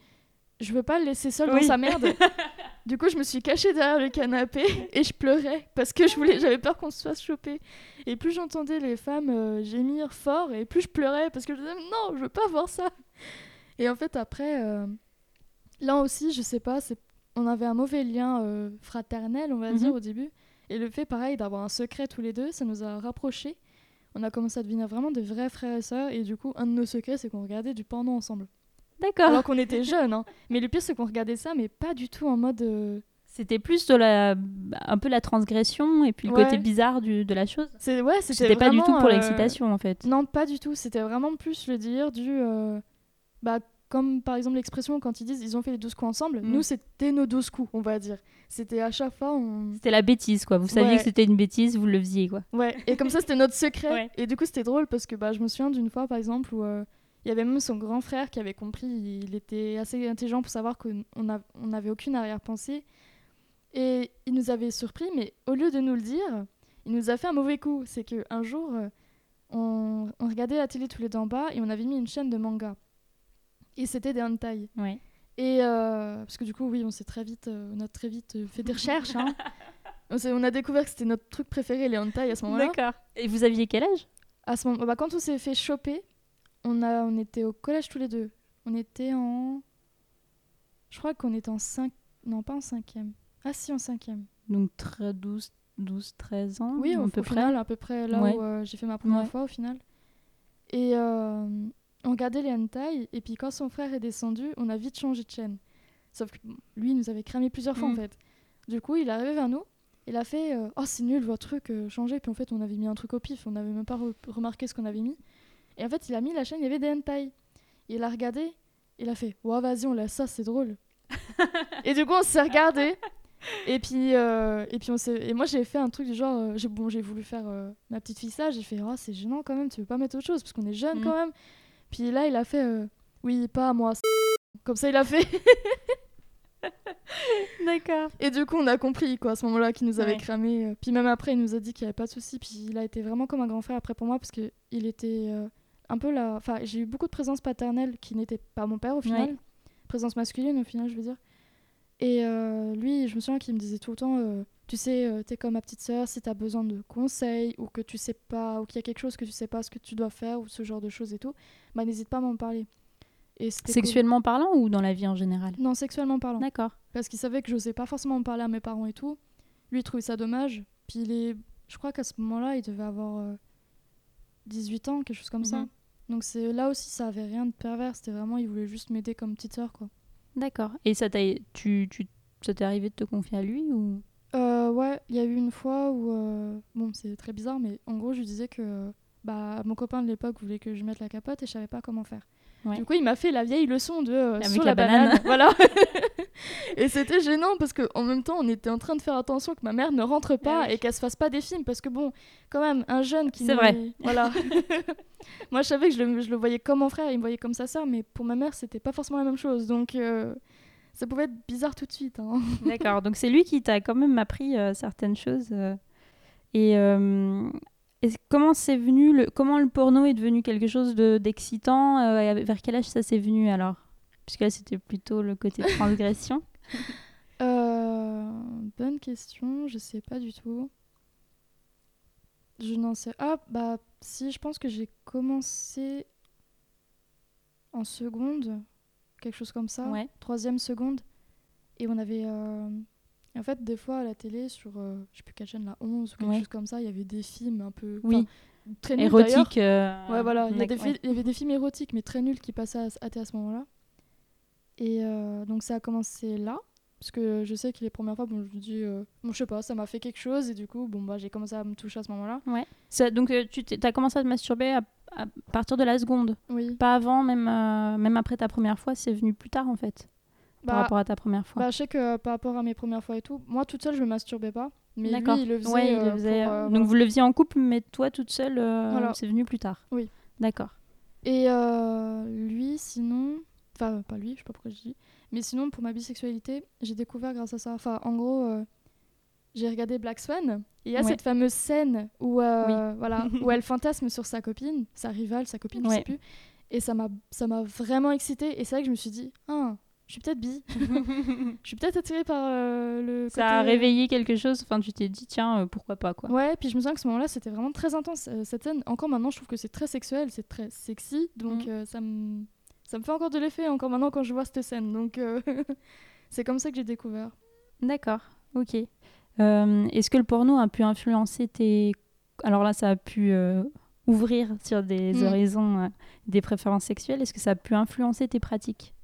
je veux pas le laisser seul Oui. dans sa merde. (laughs) du coup, je me suis cachée derrière le canapé et je pleurais parce que je voulais, j'avais peur qu'on se fasse choper. Et plus j'entendais les femmes euh, gémir fort et plus je pleurais parce que je disais non, je veux pas voir ça. Et en fait, après, euh, là aussi, je sais pas, c'est, on avait un mauvais lien euh, fraternel, on va Mhm. dire au début. Et le fait, pareil, d'avoir un secret tous les deux, ça nous a rapprochés. On a commencé à devenir vraiment de vrais frères et sœurs. Et du coup, un de nos secrets, c'est qu'on regardait du porno ensemble. D'accord. Alors qu'on était jeunes, hein. Mais le pire, c'est qu'on regardait ça, mais pas du tout en mode. euh, C'était plus de la, un peu la transgression et puis le Ouais. côté bizarre du, de la chose. C'est ouais, c'était pas du tout pour euh, l'excitation en fait. Non, pas du tout. C'était vraiment plus le dire du. Bah, comme par exemple l'expression quand ils disent ils ont fait les 12 coups ensemble. Mm. Nous, c'était nos 12 coups, on va dire. C'était à chaque fois. On... C'était la bêtise quoi. Vous saviez Ouais. que c'était une bêtise, vous le faisiez quoi. Ouais, et comme ça, c'était notre secret. Ouais. Et du coup, c'était drôle parce que bah, je me souviens d'une fois, par exemple, où euh, il y avait même son grand frère qui avait compris. Il était assez intelligent pour savoir qu'on on n'avait aucune arrière-pensée. Et il nous avait surpris, mais au lieu de nous le dire, il nous a fait un mauvais coup. C'est qu'un jour, euh, on, on regardait la télé tous les deux en bas et on avait mis une chaîne de manga. Et c'était des hentai. Ouais. Et euh, parce que du coup, oui, on s'est très vite, euh, on a très vite euh, fait des recherches. hein. (laughs) on, a découvert que c'était notre truc préféré, les hentai à ce moment-là. D'accord. Et vous aviez quel âge? À ce moment, bah, quand on s'est fait choper, on, a, on était au collège tous les deux. On était en. Je crois qu'on était en 5. Non, pas en cinquième. Ah, si, en cinquième. Donc tre- 12, 12, 13 ans Oui, à au, peu au près. final, à peu près là Ouais. où euh, j'ai fait ma première Ouais. fois au final. Et euh, on regardait les hentai, et puis quand son frère est descendu, on a vite changé de chaîne. Sauf que bon, lui, il nous avait cramé plusieurs fois Mm. en fait. Du coup, il est arrivé vers nous, il a fait euh, Oh, c'est nul votre truc, euh, changez. Puis en fait, on avait mis un truc au pif, on n'avait même pas re- remarqué ce qu'on avait mis. Et en fait, il a mis la chaîne, il y avait des hentai. Il a regardé, il a fait Ouais, vas-y, on laisse ça, c'est drôle. (laughs) et du coup, on s'est regardé. Et puis, euh, et puis on et moi j'ai fait un truc du genre, euh, j'ai bon, j'ai voulu faire ma petite fille sage, j'ai fait oh c'est gênant quand même, tu veux pas mettre autre chose parce qu'on est jeune Mm. quand même. Puis là il a fait euh, oui pas à moi, (laughs) comme ça il a fait. (laughs) D'accord. Et du coup on a compris quoi à ce moment-là qu'il nous avait Ouais. cramé. euh. Puis même après il nous a dit qu'il y avait pas de souci. Puis il a été vraiment comme un grand frère après pour moi parce que il était euh, un peu là. Enfin j'ai eu beaucoup de présence paternelle qui n'était pas mon père au final, Ouais. présence masculine au final je veux dire. Et euh, lui, je me souviens qu'il me disait tout le temps, euh, tu sais, euh, t'es comme ma petite sœur, si t'as besoin de conseils ou que tu sais pas, ou qu'il y a quelque chose que tu sais pas ce que tu dois faire ou ce genre de choses et tout, bah n'hésite pas à m'en parler. Et cool. Sexuellement parlant ou dans la vie en général? Non, sexuellement parlant. D'accord. Parce qu'il savait que j'osais pas forcément en parler à mes parents et tout. Lui, il trouvait ça dommage. Puis il est... je crois qu'à ce moment-là, il devait avoir euh, 18 ans, quelque chose comme ça. Mhm. Donc c'est là aussi, ça avait rien de pervers. C'était vraiment, il voulait juste m'aider comme petite sœur, quoi. D'accord. Et ça t'a tu, tu ça t'est arrivé de te confier à lui ou? Euh, ouais, il y a eu une fois où, euh, bon, c'est très bizarre, mais en gros, je disais que bah, mon copain de l'époque voulait que je mette la capote et je savais pas comment faire. Ouais. Du coup, il m'a fait la vieille leçon de euh, sur la la, banane. banane. (laughs) voilà. et c'était gênant parce qu'en même temps, on était en train de faire attention que ma mère ne rentre pas Ah oui. et qu'elle se fasse pas des films parce que bon, quand même, un jeune qui C'est vrai. Voilà. (laughs) (laughs) Moi, je savais que je le, je le voyais comme mon frère, il me voyait comme sa sœur, mais pour ma mère, c'était pas forcément la même chose. Donc, euh, ça pouvait être bizarre tout de suite. hein. D'accord. Donc c'est lui qui t'a quand même appris euh, certaines choses. euh. Et, et comment c'est venu le comment le porno est devenu quelque chose de d'excitant euh, et Vers quel âge ça s'est venu alors? Puisque là c'était plutôt le côté (laughs) transgression. Euh, bonne question, je sais pas du tout. Je n'en sais. Ah, bah, si, je pense que j'ai commencé en seconde, quelque chose comme ça. Ouais. Troisième seconde. Et on avait. euh, En fait, des fois à la télé, sur. euh, Je sais plus quelle chaîne, la 11 ou quelque Ouais. chose comme ça, il y avait des films un peu. Oui. Très nuls d'ailleurs. Érotique. euh, Ouais, voilà, il y, ouais. avait des films érotiques, mais très nuls qui passaient à, à, à ce moment-là. Et euh, donc ça a commencé là, parce que je sais que les premières fois, bon, je me dis, euh, bon, je sais pas, ça m'a fait quelque chose, et du coup, bon, bah, j'ai commencé à me toucher à ce moment-là. Ouais. Ça- donc euh, tu as commencé à te masturber à, à partir de la seconde, Oui. pas avant, même euh, même après ta première fois, c'est venu plus tard en fait, par Bah, rapport à ta première fois. bah, je sais que euh, par rapport à mes premières fois et tout, moi toute seule, je me masturbais pas, mais lui, il le faisait. Ouais, il le euh, faisait, pour, euh, Donc voilà. vous le faisiez en couple, mais toi toute seule, Voilà. c'est venu plus tard. Oui. D'accord. Et lui, sinon. Enfin, pas lui, je sais pas pourquoi je dis. Mais sinon, pour ma bisexualité, j'ai découvert grâce à ça. Enfin, en gros, euh, j'ai regardé Black Swan. Et il y a Ouais. cette fameuse scène où, euh, voilà, (laughs) où elle fantasme sur sa copine, sa rivale, sa copine, je Ouais. sais plus. Et ça m'a ça m'a vraiment excitée. Et c'est vrai que je me suis dit, ah, je suis peut-être bi. (laughs) je suis peut-être attirée par euh, le. Ça a côté- réveillé quelque chose. Enfin, tu t'es dit, tiens, euh, pourquoi pas, quoi. Ouais, puis je me souviens que ce moment-là, c'était vraiment très intense. Euh, cette scène, encore maintenant, je trouve que c'est très sexuel, c'est très sexy, donc Mm. euh, ça me ça me fait encore de l'effet encore maintenant quand je vois cette scène. Donc euh, (laughs) c'est comme ça que j'ai découvert. D'accord, ok. Euh, Est-ce que le porno a pu influencer tes... Alors là, ça a pu euh, ouvrir sur des Mm. horizons, euh, des préférences sexuelles. Est-ce que ça a pu influencer tes pratiques? Euh,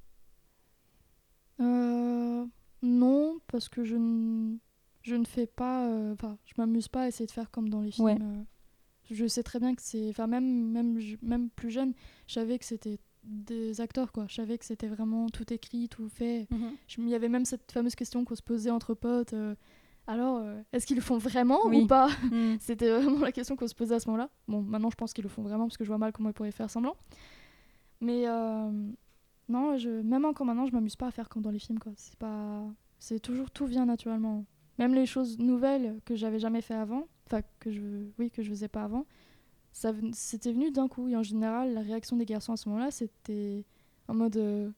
non, parce que je ne je ne fais pas, euh, enfin, je m'amuse pas à essayer de faire comme dans les films. Ouais. euh. je sais très bien que c'est, enfin même même même plus jeune, je savais que c'était des acteurs quoi. Je savais que c'était vraiment tout écrit, tout fait. Je- Il y avait même cette fameuse question qu'on se posait entre potes. euh, alors, euh, est-ce qu'ils le font vraiment Oui. ou pas (laughs) Mm. C'était vraiment la question qu'on se posait à ce moment-là. Bon, maintenant je pense qu'ils le font vraiment parce que je vois mal comment ils pourraient faire semblant. Mais euh, non, je, même encore maintenant, je m'amuse pas à faire comme dans les films. quoi. C'est pas, c'est toujours tout vient naturellement. Même les choses nouvelles que j'avais jamais fait avant, enfin que je, oui, que je faisais pas avant, ça, c'était venu d'un coup. Et en général, la réaction des garçons à ce moment-là, c'était en mode, euh,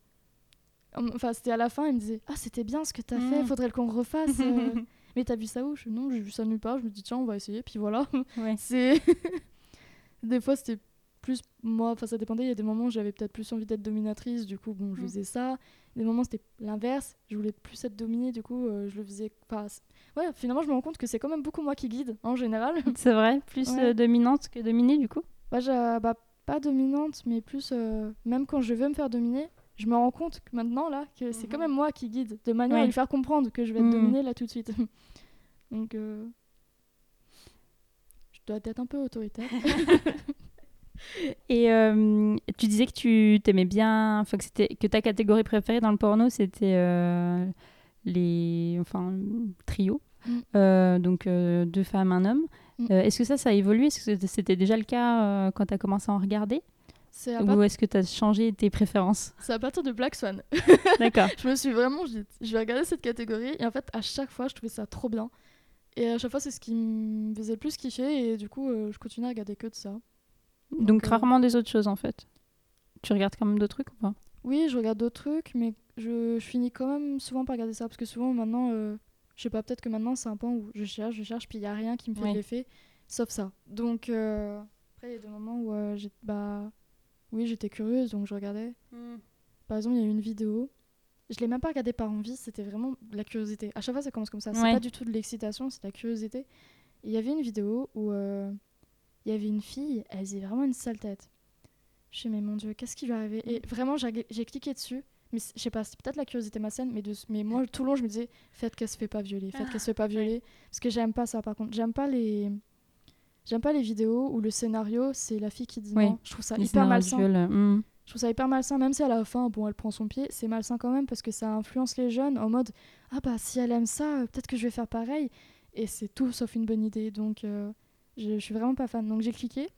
en- enfin c'était à la fin, ils me disaient, ah c'était bien ce que t'as fait, Mm. faudrait qu'on le refasse. euh. (laughs) Mais t'as vu ça où? Je- Non, j'ai vu ça nulle part. Je me dis, tiens, on va essayer. Puis voilà. Ouais. (laughs) C'est. (laughs) des fois, c'était plus. Moi, enfin, ça dépendait. Il y a des moments où j'avais peut-être plus envie d'être dominatrice. Du coup, bon, je Mm. faisais ça. Des moments, c'était l'inverse. Je voulais plus être dominée. Du coup, euh, je le faisais. C- ouais, finalement, je me rends compte que c'est quand même beaucoup moi qui guide, en général. (laughs) C'est vrai, plus Ouais. euh, dominante que dominée, du coup? Bah, bah, pas dominante, mais plus. euh, même quand je veux me faire dominer. Je me rends compte que maintenant, là, que c'est quand Mhm. même moi qui guide, de manière à lui faire comprendre que je vais être Mhm. dominée là tout de suite. (laughs) Donc, je dois être un peu autoritaire. (laughs) (laughs) Et euh, tu disais que tu t'aimais bien, enfin que c'était que ta catégorie préférée dans le porno c'était euh, les, enfin trio, Mm. Euh, donc deux femmes un homme. Mm. Est-ce que ça ça a évolué? Est-ce que c'était déjà le cas quand tu as commencé à en regarder? C'est à, part- Ou est-ce que tu as changé tes préférences? C'est à partir de Black Swan. (laughs) (laughs) D'accord. je me suis vraiment dit, je vais regarder cette catégorie. Et en fait, à chaque fois, je trouvais ça trop bien. Et à chaque fois, c'est ce qui me faisait le plus kiffer. Et du coup, je continue à regarder que de ça. Donc euh, rarement des autres choses en fait. Tu regardes quand même d'autres trucs ou pas? Oui, je regarde d'autres trucs, mais je, je finis quand même souvent par regarder ça. Parce que souvent, maintenant, euh, je sais pas, peut-être que maintenant, c'est un point où je cherche, je cherche, puis il y a rien qui me fait l'effet, sauf ça. Donc, euh, après, il y a des moments où euh, j'ai- bah, oui, j'étais curieuse, donc je regardais. Par exemple, il y a eu une vidéo. Je l'ai même pas regardée par envie, c'était vraiment de la curiosité. À chaque fois, ça commence comme ça. C'est Ouais. pas du tout de l'excitation, c'est de la curiosité. Il y avait une vidéo où il y avait une fille, elle faisait vraiment une sale tête. Je sais, mais mon dieu, qu'est-ce qui lui est arrivé? Et vraiment, j'ai cliqué dessus. Mais je sais pas, c'est peut-être la curiosité mais, de, mais moi, tout le long, je me disais, faites qu'elle se fait pas violer, faites qu'elle se fait pas violer. Parce que j'aime pas ça, par contre. J'aime pas les. J'aime pas les vidéos où le scénario, c'est la fille qui dit Oui. non. Je trouve ça Les hyper malsain. viol, hmm. Je trouve ça hyper malsain, même si à la fin, bon, elle prend son pied, c'est malsain quand même parce que ça influence les jeunes en mode Ah bah si elle aime ça, peut-être que je vais faire pareil. Et c'est tout sauf une bonne idée. Donc euh, je, je suis vraiment pas fan. Donc j'ai cliqué.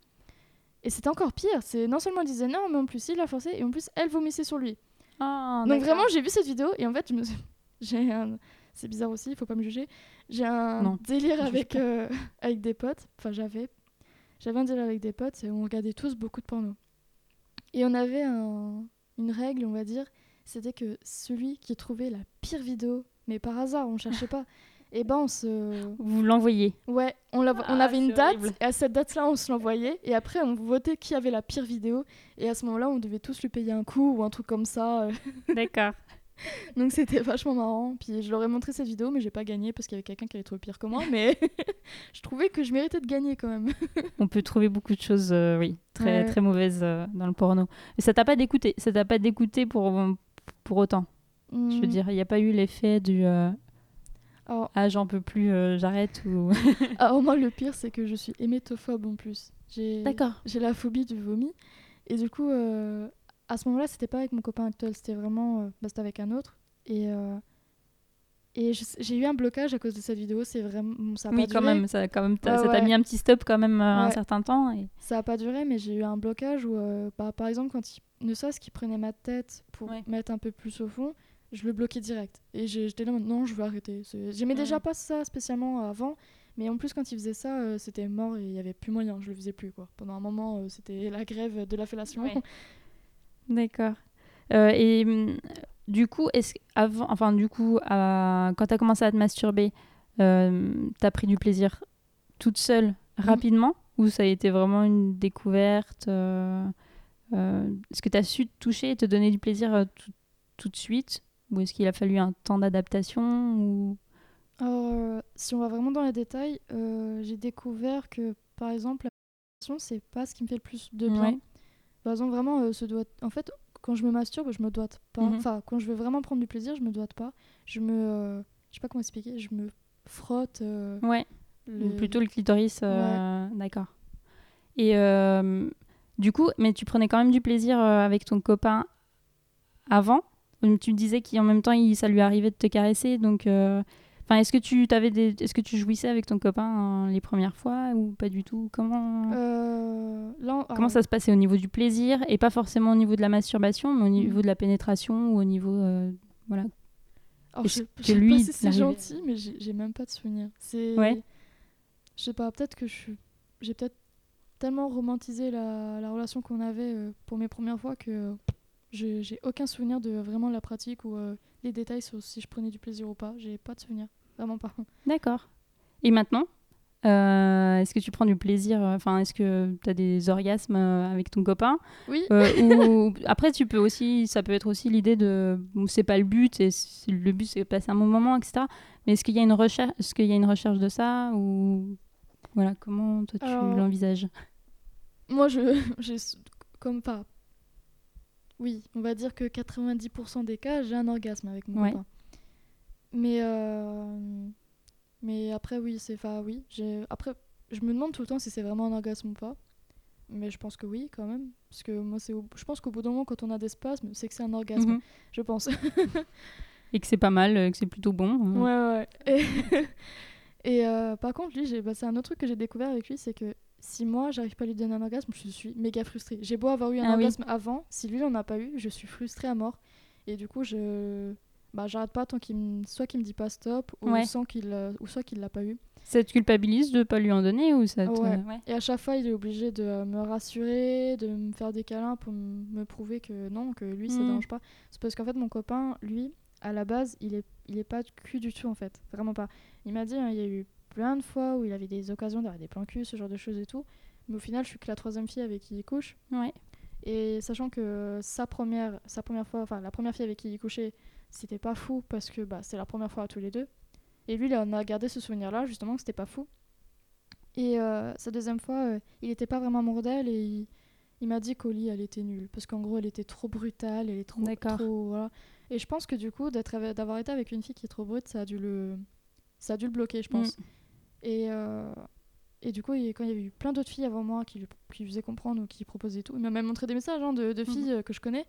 Et c'était encore pire. C'est non seulement elle disait non, mais en plus il l'a forcé et en plus elle vomissait sur lui. Ah, Donc vraiment, j'ai vu cette vidéo et en fait, je me suis- (laughs) j'ai un... C'est bizarre aussi, il faut pas me juger. J'ai un Non, délire avec, euh, avec des potes. Enfin, j'avais. J'avais un délire avec des potes et on regardait tous beaucoup de porno. Et on avait un- une règle, on va dire, c'était que celui qui trouvait la pire vidéo, mais par hasard, on cherchait (laughs) pas, et ben on se. Vous l'envoyez. Ouais, on, on Ah, avait une date, horrible. et à cette date-là, on se l'envoyait, et après, on votait qui avait la pire vidéo, et à ce moment-là, on devait tous lui payer un coup ou un truc comme ça. euh. D'accord. (laughs) Donc c'était vachement marrant. Puis je leur ai montré cette vidéo, mais j'ai pas gagné parce qu'il y avait quelqu'un qui avait trouvé pire que moi. Mais (laughs) je trouvais que je méritais de gagner quand même. (laughs) On peut trouver beaucoup de choses, euh, oui, très, Ouais. très mauvaises euh, dans le porno. Mais ça t'a pas dégoûté, ça t'a pas dégoûté pour, pour autant? Je veux Hmm. dire, il n'y a pas eu l'effet du euh, Alors, ah j'en peux plus, euh, j'arrête ou. (laughs) alors, moi, le pire, c'est que je suis hémétophobe en plus. J'ai D'accord. j'ai la phobie du vomi. Et du coup, euh, à ce moment-là, c'était pas avec mon copain actuel, c'était vraiment euh, bah, c'était avec un autre. Et, euh, et j'ai eu un blocage à cause de cette vidéo. C'est vraiment. bon, ça a Oui, pas quand duré. même, ça, quand même, t'a- Ouais, ça t'a ouais. mis un petit stop quand même euh, un certain temps. Et... Ça n'a pas duré, mais j'ai eu un blocage où, euh, bah, par exemple, quand il, ne serait-ce qu'il prenait ma tête pour Ouais. mettre un peu plus au fond, je le bloquais direct. Et j'étais là, non, je veux arrêter. J'aimais Ouais. déjà pas ça spécialement avant, mais en plus, quand il faisait ça, euh, c'était mort et il y avait plus moyen, je le faisais plus. quoi. Pendant un moment, euh, c'était la grève de la fellation. Ouais. (laughs) D'accord. Euh, et hum, du coup, avant, enfin du coup, quand tu as commencé à te masturber, tu as pris du plaisir toute seule rapidement? Ou ça a été vraiment une découverte Est-ce que tu as su te toucher et te donner du plaisir tout, tout de suite? Ou est-ce qu'il a fallu un temps d'adaptation ou... Alors, euh, si on va vraiment dans les détails, euh, j'ai découvert que, par exemple, la masturbation, c'est pas ce qui me fait le plus de bien. Ouais. Par exemple, vraiment, euh, se doit... en fait, quand je me masturbe, je me doite pas. Mhm. Enfin, quand je veux vraiment prendre du plaisir, je me doite pas. Je me. euh, Je sais pas comment expliquer, je me frotte. euh, Ouais. le- plutôt le clitoris, euh, d'accord. Et euh, du coup, mais tu prenais quand même du plaisir euh, avec ton copain avant Tu me disais qu'en même temps, il, ça lui arrivait de te caresser, donc... euh, Enfin, est-ce que tu t'avais des... est-ce que tu jouissais avec ton copain euh, les premières fois ou pas du tout? Comment Euh, là, comment ça se passait au niveau du plaisir et pas forcément au niveau de la masturbation, mais au niveau Mhm. de la pénétration ou au niveau euh, voilà. alors, je sais lui, pas si c'est gentil, mais j'ai même pas de souvenir. C'est. Ouais. Je sais pas, peut-être que je suis. J'ai peut-être tellement romantisé la, la relation qu'on avait pour mes premières fois que j'ai aucun souvenir de vraiment la pratique ou euh, les détails sur si je prenais du plaisir ou pas. J'ai pas de souvenir. Vraiment pas. (laughs) D'accord. Et maintenant, euh, est-ce que tu prends du plaisir euh, Enfin, est-ce que tu as des orgasmes avec ton copain? Oui. Euh, (laughs) ou après, tu peux aussi, ça peut être aussi l'idée de, bon, c'est pas le but, et le but c'est de passer un bon moment, etc. Mais est-ce qu'il y a une recherche, est-ce qu'il y a une recherche de ça ou voilà, comment toi tu l'envisages? Moi, je, (laughs) comme pas. Oui, on va dire que 90% des cas, j'ai un orgasme avec mon Ouais. copain. Mais euh, mais après oui, c'est enfin oui, après je me demande tout le temps si c'est vraiment un orgasme ou pas. Mais je pense que oui quand même parce que moi c'est je pense qu'au bout d'un moment quand on a des spasmes, c'est que c'est un orgasme, Mhm. je pense. (laughs) Et que c'est pas mal, euh, que c'est plutôt bon. euh. Ouais, ouais. Et, (laughs) et, euh, par contre, lui, j'ai- bah, c'est un autre truc que j'ai découvert avec lui, c'est que si moi, j'arrive pas à lui donner un orgasme, je suis méga frustrée. J'ai beau avoir eu un Ah oui. orgasme avant, si lui, il en a pas eu, je suis frustrée à mort. Et du coup, je... Bah, j'arrête pas tant qu'il me... soit qu'il me dit pas stop, ou, Ouais. sans qu'il, euh, ou soit qu'il l'a pas eu. Ça te culpabilise de pas lui en donner ou ça te... Ouais. ouais. Et à chaque fois, il est obligé de euh, me rassurer, de me faire des câlins pour m- me prouver que non, que lui, ça Mm. dérange pas. C'est parce qu'en fait, mon copain, lui, à la base, il est, il est pas de cul du tout, en fait. Vraiment pas. Il m'a dit, hein, il y a eu plein de fois où il avait des occasions d'avoir des plans cul, ce genre de choses et tout. Mais au final, je suis que la troisième fille avec qui il couche. Ouais. Et sachant que sa première, sa première fois, enfin, la première fille avec qui il couchait, c'était pas fou parce que bah, c'est la première fois à tous les deux. Et lui, il en a gardé ce souvenir-là, justement, que c'était pas fou. Et euh, sa deuxième fois, euh, il était pas vraiment amoureux d'elle et il, il m'a dit qu'au lit, elle était nulle. Parce qu'en gros, elle était trop brutale, elle est trop. D'accord. trop voilà. Et je pense que du coup, d'avoir été avec une fille qui est trop brute, ça a dû le, ça a dû le bloquer, je pense. Et, euh, et du coup, il- quand il y avait eu plein d'autres filles avant moi qui lui, qui lui faisaient comprendre ou qui proposaient tout, il m'a même montré des messages hein, de, de filles euh, que je connais,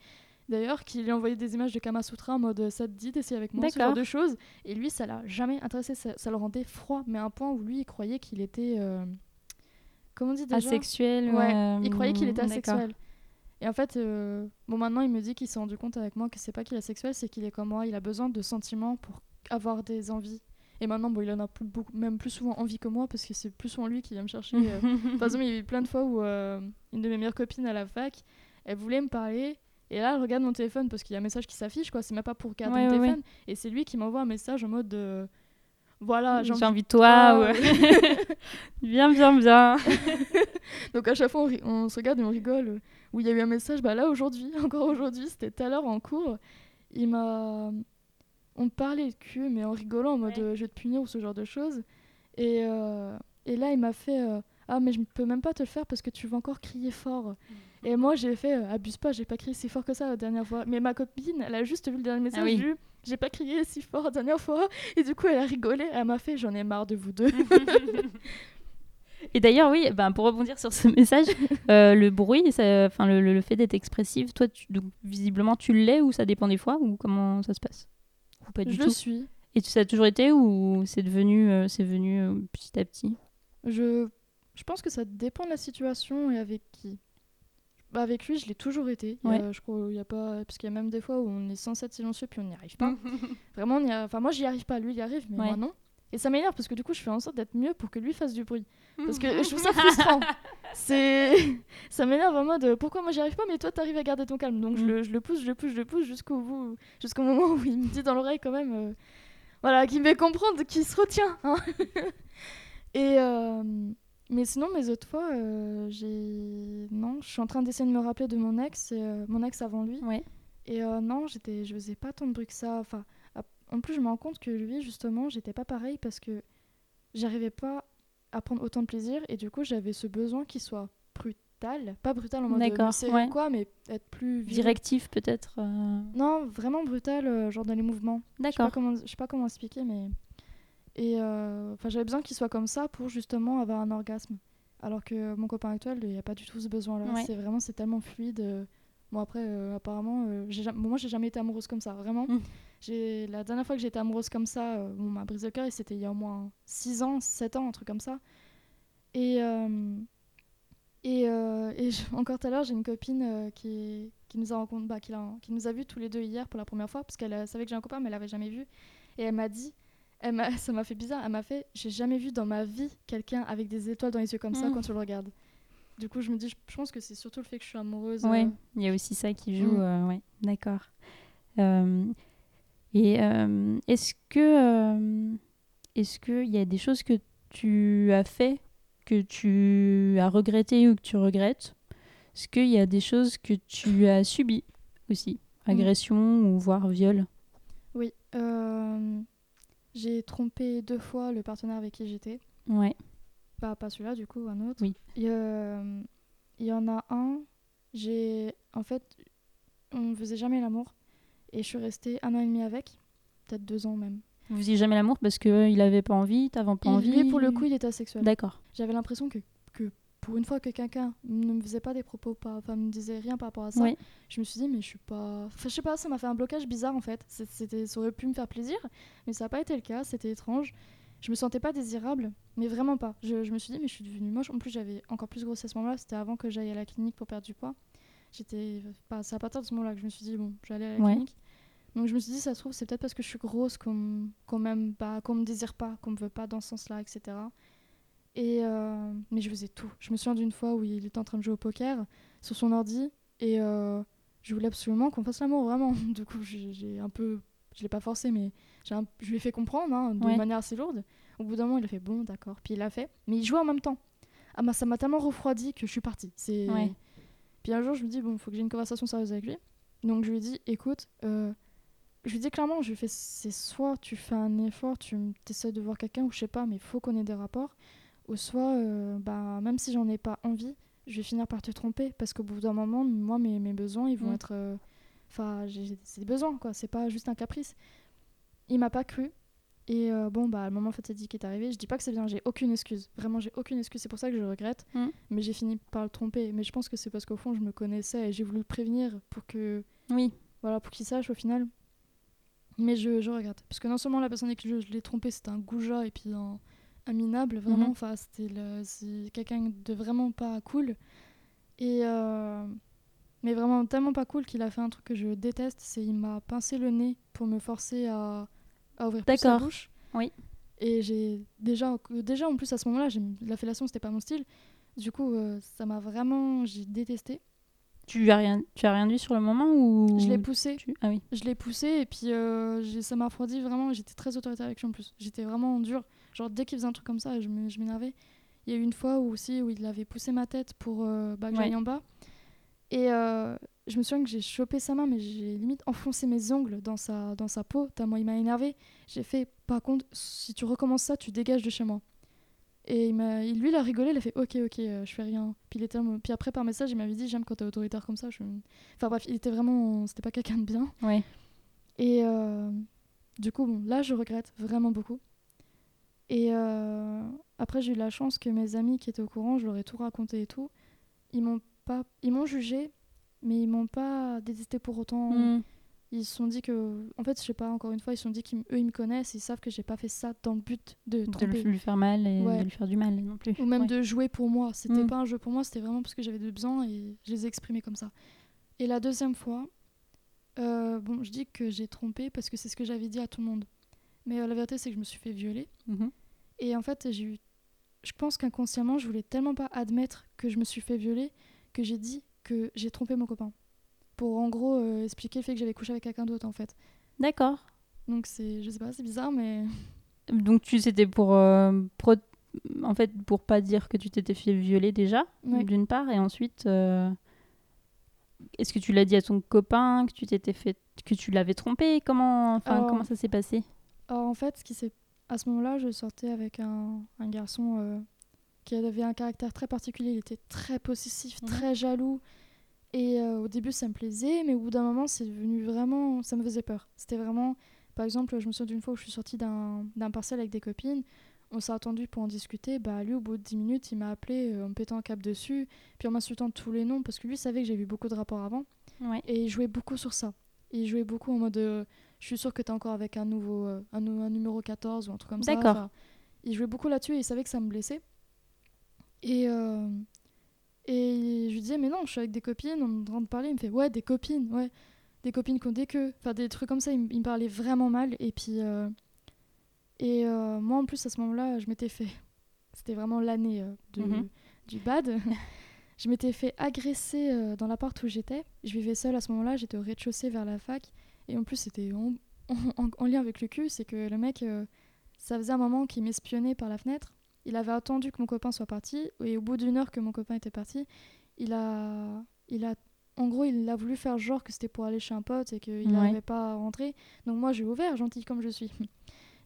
d'ailleurs, qui lui envoyaient des images de Kama Sutra en mode euh, ça te dit d'essayer avec moi, ce genre de choses. Et lui, ça l'a jamais intéressé, ça, ça le rendait froid, mais à un point où lui, il croyait qu'il était. euh, comment on dit déjà? Asexuel. Ouais, il croyait qu'il était asexuel. Et en fait, euh, bon, maintenant, il me dit qu'il s'est rendu compte avec moi que c'est pas qu'il est asexuel, c'est qu'il est comme moi. Il a besoin de sentiments pour avoir des envies. Et maintenant, bon, il en a plus, beaucoup, même plus souvent envie que moi parce que c'est plus souvent lui qui vient me chercher. euh. (laughs) Par exemple, il y a eu plein de fois où euh, une de mes meilleures copines à la fac, elle voulait me parler. Et là, elle regarde mon téléphone parce qu'il y a un message qui s'affiche, quoi. C'est même pas pour regarder Ouais, mon ouais. téléphone. Et c'est lui qui m'envoie un message en mode de, Voilà, J'ai envie de toi. Ah, ouais. bien, bien, bien. Donc à chaque fois, on, on se regarde et on rigole. Où il y a eu un message, bah là aujourd'hui, (laughs) encore aujourd'hui, c'était tout à l'heure en cours. Il m'a. On parlait de cul, mais en rigolant, en mode Ouais. euh, je vais te punir ou ce genre de choses. Et, euh, et là, il m'a fait euh, Ah, mais je peux même pas te le faire parce que tu vas encore crier fort. Et moi, j'ai fait Abuse pas, j'ai pas crié si fort que ça la dernière fois. Mais ma copine, elle a juste vu le dernier message, Ah oui. j'ai eu, J'ai pas crié si fort la dernière fois. Et du coup, elle a rigolé. Elle m'a fait J'en ai marre de vous deux. (laughs) Et d'ailleurs, oui, ben, pour rebondir sur ce message, (laughs) euh, le bruit, ça- enfin le, le- fait d'être expressive, toi, tu- donc, visiblement, tu l'es ou ça dépend des fois ou comment ça se passe? Ou pas du je tout suis. Et ça a toujours été ou c'est devenu, euh, c'est venu euh, petit à petit Je, je pense que ça dépend de la situation et avec qui. Bah avec lui, je l'ai toujours été. Il y a- Ouais. je crois il y a pas parce qu'il y a même des fois où on est censé être silencieux puis on n'y arrive pas. (laughs) Vraiment, on y a- enfin moi j'y arrive pas, lui il y arrive, mais Ouais. moi non. Et ça m'énerve parce que du coup je fais en sorte d'être mieux pour que lui fasse du bruit. Parce que je trouve ça (laughs) frustrant. c'est (laughs) ça m'énerve en mode pourquoi moi j'y arrive pas mais toi t'arrives à garder ton calme donc je, le, je le pousse je le pousse je le pousse jusqu'au bout jusqu'au moment où il me dit dans l'oreille quand même euh, voilà qui me fait comprendre qu'il se retient hein. (laughs) et euh, mais sinon mes autres fois euh, j'ai non je suis en train d'essayer de me rappeler de mon ex et, euh, mon ex avant lui Ouais. et non j'étais je faisais pas tant de bruit que ça enfin en plus je me rends compte que lui justement j'étais pas pareil parce que j'arrivais pas à prendre autant de plaisir et du coup j'avais ce besoin qu'il soit brutal pas brutal en mode serrer ouais. ou quoi mais être plus. Directif peut-être. euh, non vraiment brutal euh, genre dans les mouvements pas D'accord. je sais pas comment expliquer mais et euh, enfin j'avais besoin qu'il soit comme ça pour justement avoir un orgasme alors que mon copain actuel il n'y a pas du tout ce besoin là Ouais. c'est vraiment c'est tellement fluide. Bon après euh, apparemment euh, jamais- bon, moi j'ai jamais été amoureuse comme ça vraiment Mm. j'ai la dernière fois que j'ai été amoureuse comme ça euh, bon ma brise de cœur et c'était il y a au moins 6 ans 7 ans un truc comme ça et euh, et, euh, et je- encore tout à l'heure j'ai une copine qui qui nous a rencontré bah, qui, l'a- qui nous a vus tous les deux hier pour la première fois parce qu'elle savait que j'ai un copain mais elle l'avait jamais vu et elle m'a dit elle (laughs) ça m'a fait bizarre elle m'a fait j'ai jamais vu dans ma vie quelqu'un avec des étoiles dans les yeux comme ça Mm. quand tu le regardes du coup je me dis je, je pense que c'est surtout le fait que je suis amoureuse Ouais, euh, il y a aussi ça qui joue. Mm. euh, ouais, d'accord. Euh, et est-ce que est-ce qu'il y a des choses que tu as fait que tu as regretté ou que tu regrettes? Est-ce qu'il y a des choses que tu as subies aussi? Agression ou voire viol? Oui euh, j'ai trompé deux fois le partenaire avec qui j'étais Ouais. Pas, pas celui-là du coup un autre. Oui. il y, a- il y en a un j'ai en fait on faisait jamais l'amour. Et je suis restée un an et demi avec peut-être deux ans même. Vous faisiez jamais l'amour parce qu'il avait pas envie, t'avais pas Et envie lui pour le coup il était asexuel. D'accord. j'avais l'impression que, que pour une fois que quelqu'un ne me faisait pas des propos pas enfin me disait rien par rapport à ça je me suis dit mais je suis pas enfin, je sais pas ça m'a fait un blocage bizarre en fait. C'était ça aurait pu me faire plaisir mais ça n'a pas été le cas c'était étrange je me sentais pas désirable mais vraiment pas. Je, je me suis dit mais je suis devenue moche. En plus j'avais encore plus grosse à ce moment-là. C'était avant que j'aille à la clinique pour perdre du poids. J'étais pas c'est à partir de ce moment-là que je me suis dit bon j'allais à la Ouais. clinique. Donc je me suis dit ça se trouve c'est peut-être parce que je suis grosse qu'on qu'on m'aime pas qu'on me désire pas qu'on me veut pas dans ce sens-là etc et euh, mais je faisais tout. Je me souviens d'une fois où il était en train de jouer au poker sur son ordi et euh, je voulais absolument qu'on fasse l'amour vraiment. (laughs) Du coup j'ai un peu je l'ai pas forcé mais un- je lui ai fait comprendre hein, de Ouais. manière assez lourde. Au bout d'un moment il a fait bon d'accord. Puis il l'a fait mais il jouait en même temps. Ah bah ça m'a tellement refroidi que je suis partie. C'est Ouais. puis un jour je me dis bon faut que j'ai une conversation sérieuse avec lui. Donc je lui dit écoute euh, je lui dit clairement je lui ai fait c'est soit tu fais un effort tu essaies de voir quelqu'un ou je sais pas mais faut qu'on ait des rapports. Ou soit euh, bah même si j'en ai pas envie je vais finir par te tromper. Parce qu'au bout d'un moment moi mes, mes besoins ils vont Mm. être euh, enfin c'est des besoins quoi. C'est pas juste un caprice. Il m'a pas cru. Et euh, bon bah le moment fatidique est arrivé. Je dis pas que c'est bien j'ai aucune excuse. Vraiment j'ai aucune excuse. C'est pour ça que je le regrette. Mm. mais j'ai fini par le tromper. Mais je pense que c'est parce qu'au fond je me connaissais et j'ai voulu le prévenir pour que Oui. voilà pour qu'il sache au final. Mais je, je regrette. Parce que non seulement la personne avec qui je, je l'ai trompé c'était un goujat et puis un, un minable vraiment Mhm. enfin c'était quelqu'un de vraiment pas cool. Et euh, mais vraiment tellement pas cool qu'il a fait un truc que je déteste c'est il m'a pincé le nez pour me forcer à, à ouvrir plus D'accord. bouche Oui. et j'ai déjà déjà en plus à ce moment-là la fellation c'était pas mon style du coup euh, ça m'a vraiment j'ai détesté Tu as rien, tu as rien dit sur le moment ou je l'ai poussé tu- Ah oui. je l'ai poussé et puis euh, ça m'a refroidi vraiment. J'étais très autoritaire avec lui en plus. J'étais vraiment dure. Genre dès qu'il faisait un truc comme ça, je m'énervais. Il y a eu une fois où aussi où il avait poussé ma tête pour euh, bah, que Ouais. j'aille en bas. Et euh, je me souviens que j'ai chopé sa main, mais j'ai limite enfoncé mes ongles dans sa, dans sa peau, tellement il m'a énervé. J'ai fait, par contre, si tu recommences ça, tu dégages de chez moi. Et il m'a, lui, il a rigolé, il a fait ok, ok, euh, je fais rien. Puis, il était, puis après, par message, il m'avait dit j'aime quand t'es autoritaire comme ça. Je... Enfin bref, il était vraiment. C'était pas quelqu'un de bien. Ouais. Et euh, du coup, bon, là, je regrette vraiment beaucoup. Et après, j'ai eu la chance que mes amis qui étaient au courant, je leur ai tout raconté et tout. Ils m'ont pas, ils m'ont jugé, mais ils m'ont pas détesté pour autant. Mm. Ils se sont dit que, en fait, je sais pas, encore une fois, ils se sont dit qu'eux, ils me connaissent, ils savent que j'ai pas fait ça dans le but de De tromper. le- lui faire mal et Ouais. de lui faire du mal non plus. Ou même Ouais. de jouer pour moi. C'était Mm. pas un jeu pour moi, c'était vraiment parce que j'avais des besoins et je les ai exprimés comme ça. Et la deuxième fois, euh, bon, je dis que j'ai trompé parce que c'est ce que j'avais dit à tout le monde. Mais euh, la vérité, c'est que je me suis fait violer. Mhm. Et en fait, j'ai eu je pense qu'inconsciemment, je voulais tellement pas admettre que je me suis fait violer que j'ai dit que j'ai trompé mon copain. Pour en gros euh, expliquer le fait que j'avais couché avec quelqu'un d'autre en fait. D'accord. Donc c'est, je sais pas, c'est bizarre, mais (laughs) Donc tu c'était pour euh, pro- en fait pour pas dire que tu t'étais fait violer déjà Ouais. d'une part et ensuite euh, est-ce que tu l'as dit à ton copain que tu t'étais fait que tu l'avais trompé? Comment enfin Alors- comment ça s'est passé? Alors en fait, ce qui s'est à ce moment-là, je sortais avec un, un garçon qui avait un caractère très particulier. Il était très possessif, Mhm. très jaloux. Et euh, au début, ça me plaisait, mais au bout d'un moment, c'est devenu vraiment. Ça me faisait peur. C'était vraiment. Par exemple, je me souviens d'une fois où je suis sortie d'un partiel avec des copines. On s'est attendu pour en discuter. Bah, lui, au bout de 10 minutes, il m'a appelé euh, en me pétant un cap dessus, puis en m'insultant tous les noms, parce que lui savait que j'avais eu beaucoup de rapports avant. ouais Et il jouait beaucoup sur ça. Il jouait beaucoup en mode euh, je suis sûr que t'es encore avec un nouveau un, numéro 14 ou un truc comme ça. D'accord. Enfin, il jouait beaucoup là-dessus et il savait que ça me blessait. Et, euh, et je lui disais mais non, je suis avec des copines, on est en train de parler, il me fait ouais, des copines, ouais, des copines qui ont des queues, enfin des trucs comme ça, il, me- il me parlait vraiment mal et puis euh, et euh, moi en plus à ce moment-là, je m'étais fait (laughs) c'était vraiment l'année de- Mhm. du bad. (laughs) Je m'étais fait agresser dans l'appart où j'étais. Je vivais seule à ce moment-là, j'étais au rez-de-chaussée vers la fac. Et en plus, c'était en, (laughs) en- en lien avec le cul, c'est que le mec, ça faisait un moment qu'il m'espionnait par la fenêtre. Il avait attendu que mon copain soit parti. Et au bout d'une heure que mon copain était parti, il a, il a, en gros, il a voulu faire genre que c'était pour aller chez un pote et qu'il Ouais. n'arrivait pas à rentrer. Donc moi, j'ai ouvert, gentil comme je suis. (laughs)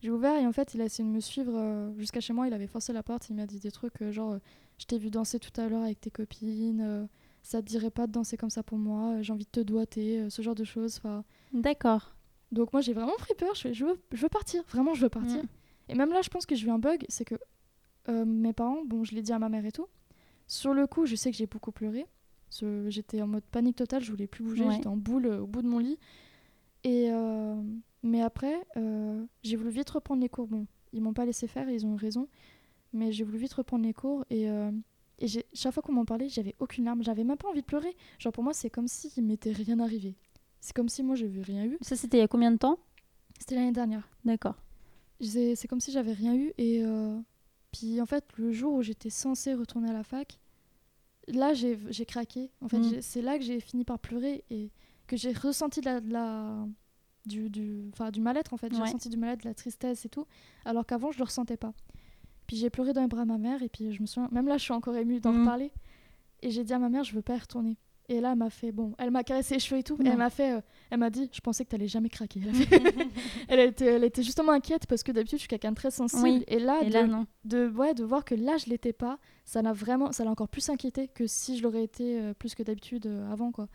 J'ai ouvert et en fait, il a essayé de me suivre euh, jusqu'à chez moi. Il avait forcé la porte. Il m'a dit des trucs euh, genre, je t'ai vu danser tout à l'heure avec tes copines. euh, ça te dirait pas de danser comme ça pour moi. J'ai envie de te doigter, ce genre de choses. D'accord donc moi, j'ai vraiment pris peur. Je, fais, je, veux, je veux partir. Vraiment, je veux partir. Mm. Et même là, je pense que j'ai eu un bug. C'est que euh, mes parents, bon, je l'ai dit à ma mère et tout. Sur le coup, je sais que j'ai beaucoup pleuré. J'étais en mode panique totale. Je voulais plus bouger. Ouais. J'étais en boule euh, au bout de mon lit. Et euh, mais après, euh, j'ai voulu vite reprendre les cours. Bon, ils m'ont pas laissé faire. Ils ont raison. Mais j'ai voulu vite reprendre les cours. Et, chaque fois qu'on m'en parlait, j'avais aucune larme. J'avais même pas envie de pleurer. Genre pour moi, c'est comme s'il m'était rien arrivé. C'est comme si moi, j'avais rien eu. ça c'était il y a combien de temps? C'était l'année dernière. d'accord C'est comme si j'avais rien eu. Et puis en fait, le jour où j'étais censée retourner à la fac, là j'ai j'ai craqué. En fait, Mm. c'est là que j'ai fini par pleurer et que j'ai ressenti de la, de la- du, du, enfin, du mal-être en fait. J'ai Ouais. ressenti du mal-être, de la tristesse et tout, alors qu'avant je le ressentais pas. Puis j'ai pleuré dans les bras de ma mère et puis je me souviens, même là je suis encore émue d'en Mm. reparler. Et j'ai dit à ma mère, je veux pas y retourner. Et là, elle m'a fait, bon, elle m'a caressé les cheveux et tout. Et elle m'a fait, euh, elle m'a dit, je pensais que t'allais jamais craquer. Elle, a fait- (laughs) elle, était, elle était justement inquiète parce que d'habitude, je suis quelqu'un de très sensible. Oui. Et là, et de, là non de, ouais, de voir que là, je l'étais pas, ça l'a vraiment, ça l'a encore plus inquiété que si je l'aurais été euh, plus que d'habitude euh, avant, quoi.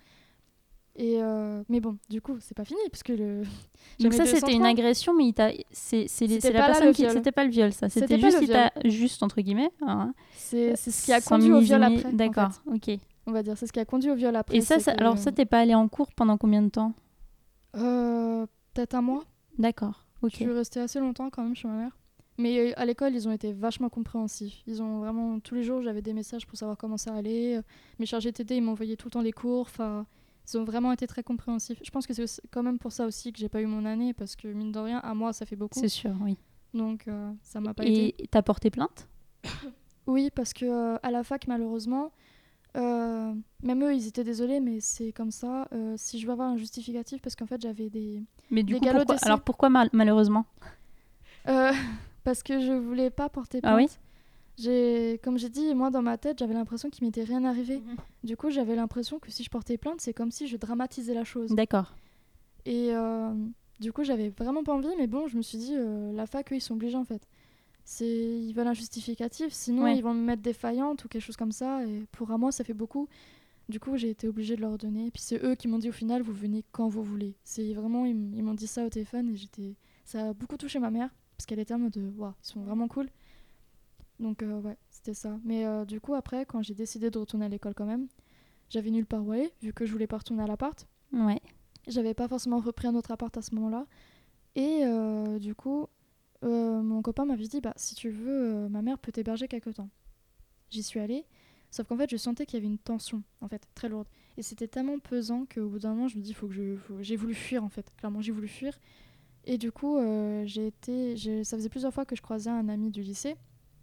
Et mais bon, du coup, c'est pas fini parce que le. donc ça c'était une 203. agression mais c'est la personne le qui viol. c'était pas le viol ça C'était juste juste entre guillemets hein, C'est ce qui a conduit au viol après. d'accord ok On va dire, c'est ce qui a conduit au viol après. et ça, c'est ça- que- alors ça t'es pas allé en cours pendant combien de temps? Euh, Peut-être un mois. d'accord ok Je suis restée assez longtemps quand même chez ma mère. Mais euh, à l'école, ils ont été vachement compréhensifs. Ils ont vraiment tous les jours, j'avais des messages pour savoir comment ça allait. Euh, Mes chargés TD, ils m'envoyaient tout le temps les cours. Enfin, ils ont vraiment été très compréhensifs. Je pense que c'est quand même pour ça aussi que j'ai pas eu mon année parce que mine de rien, un mois, ça fait beaucoup. c'est sûr oui Donc euh, ça m'a pas été. et t'as porté plainte? Oui, parce que euh, à la fac, malheureusement, euh, même eux, ils étaient désolés, mais c'est comme ça. Euh, si je veux avoir un justificatif, parce qu'en fait, j'avais des mais du Des coup pourquoi alors pourquoi mal- malheureusement Euh, (laughs) parce que je voulais pas porter plainte. Ah oui J'ai, comme j'ai dit, moi dans ma tête, j'avais l'impression qu'il m'était rien arrivé. Mhm. Du coup, j'avais l'impression que si je portais plainte, c'est comme si je dramatisais la chose. d'accord Et du coup, j'avais vraiment pas envie, mais bon, je me suis dit, la fac, eux, ils sont obligés en fait. C'est, ils veulent un justificatif, sinon Ouais. ils vont me mettre défaillante ou quelque chose comme ça. Et pour un mois, ça fait beaucoup. Du coup, j'ai été obligée de leur donner. Et puis c'est eux qui m'ont dit au final, vous venez quand vous voulez. C'est vraiment, ils m'ont dit ça au téléphone et j'étais, ça a beaucoup touché ma mère parce qu'elle était en mode, waouh, ils sont vraiment cool. Donc euh, ouais, c'était ça. Mais euh, du coup, après, quand j'ai décidé de retourner à l'école quand même, j'avais nulle part où aller vu que je voulais pas retourner à l'appart. ouais J'avais pas forcément repris un autre appart à ce moment-là. Et euh, du coup, euh, mon copain m'avait dit bah, si tu veux, euh, ma mère peut t'héberger quelque temps. J'y suis allée. Sauf qu'en fait, je sentais qu'il y avait une tension, en fait, très lourde. Et c'était tellement pesant qu'au bout d'un moment, je me dis faut que je. J'ai voulu fuir, en fait. Clairement, j'ai voulu fuir. Et du coup, euh, j'ai été. j'ai- Ça faisait plusieurs fois que je croisais un ami du lycée.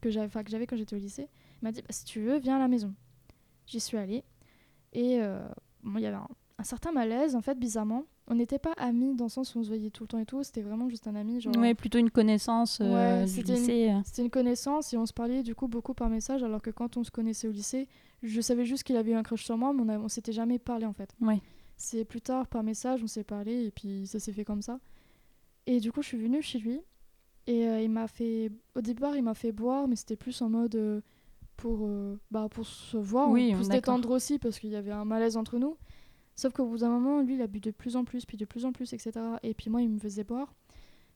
que j'avais que j'avais quand j'étais au lycée. Il m'a dit bah, si tu veux, viens à la maison. J'y suis allée. Et il y avait un, un certain malaise, en fait, bizarrement. On n'était pas amis dans le sens où on se voyait tout le temps et tout. C'était vraiment juste un ami. Genre, Ouais, plutôt une connaissance euh, Ouais, c'était une- euh. C'était une connaissance et on se parlait du coup beaucoup par message, alors que quand on se connaissait au lycée, je savais juste qu'il avait eu un crush sur moi, mais on, a- on s'était jamais parlé en fait. Ouais. C'est plus tard par message, on s'est parlé et puis ça s'est fait comme ça. Et du coup, je suis venue chez lui et euh, il m'a fait. Au départ, il m'a fait boire, mais c'était plus en mode euh, pour, bah, pour se voir, Oui, pour se détendre aussi parce qu'il y avait un malaise entre nous. Sauf qu'au bout d'un moment, lui, il a bu de plus en plus, puis de plus en plus, etc. Et puis moi, il me faisait boire.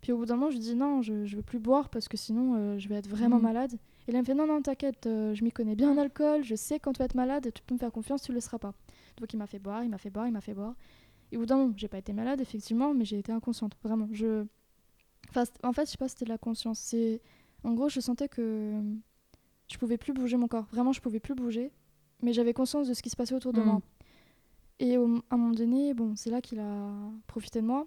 Puis au bout d'un moment, je lui dis non, je, je veux plus boire parce que sinon, euh, je vais être vraiment Mhm. malade. Et là, il me fait non, non, t'inquiète, euh, je m'y connais bien en alcool, je sais quand tu vas être malade, tu peux me faire confiance, tu le seras pas. Donc il m'a fait boire, il m'a fait boire, il m'a fait boire. Et au bout d'un moment, j'ai pas été malade, effectivement, mais j'ai été inconsciente, vraiment. Je... Enfin, en fait, je sais pas c'était de la conscience. C'est... En gros, je sentais que je pouvais plus bouger mon corps. Vraiment, je pouvais plus bouger, mais j'avais conscience de ce qui se passait autour de Mhm. moi. Et au- à un moment donné, bon, c'est là qu'il a profité de moi.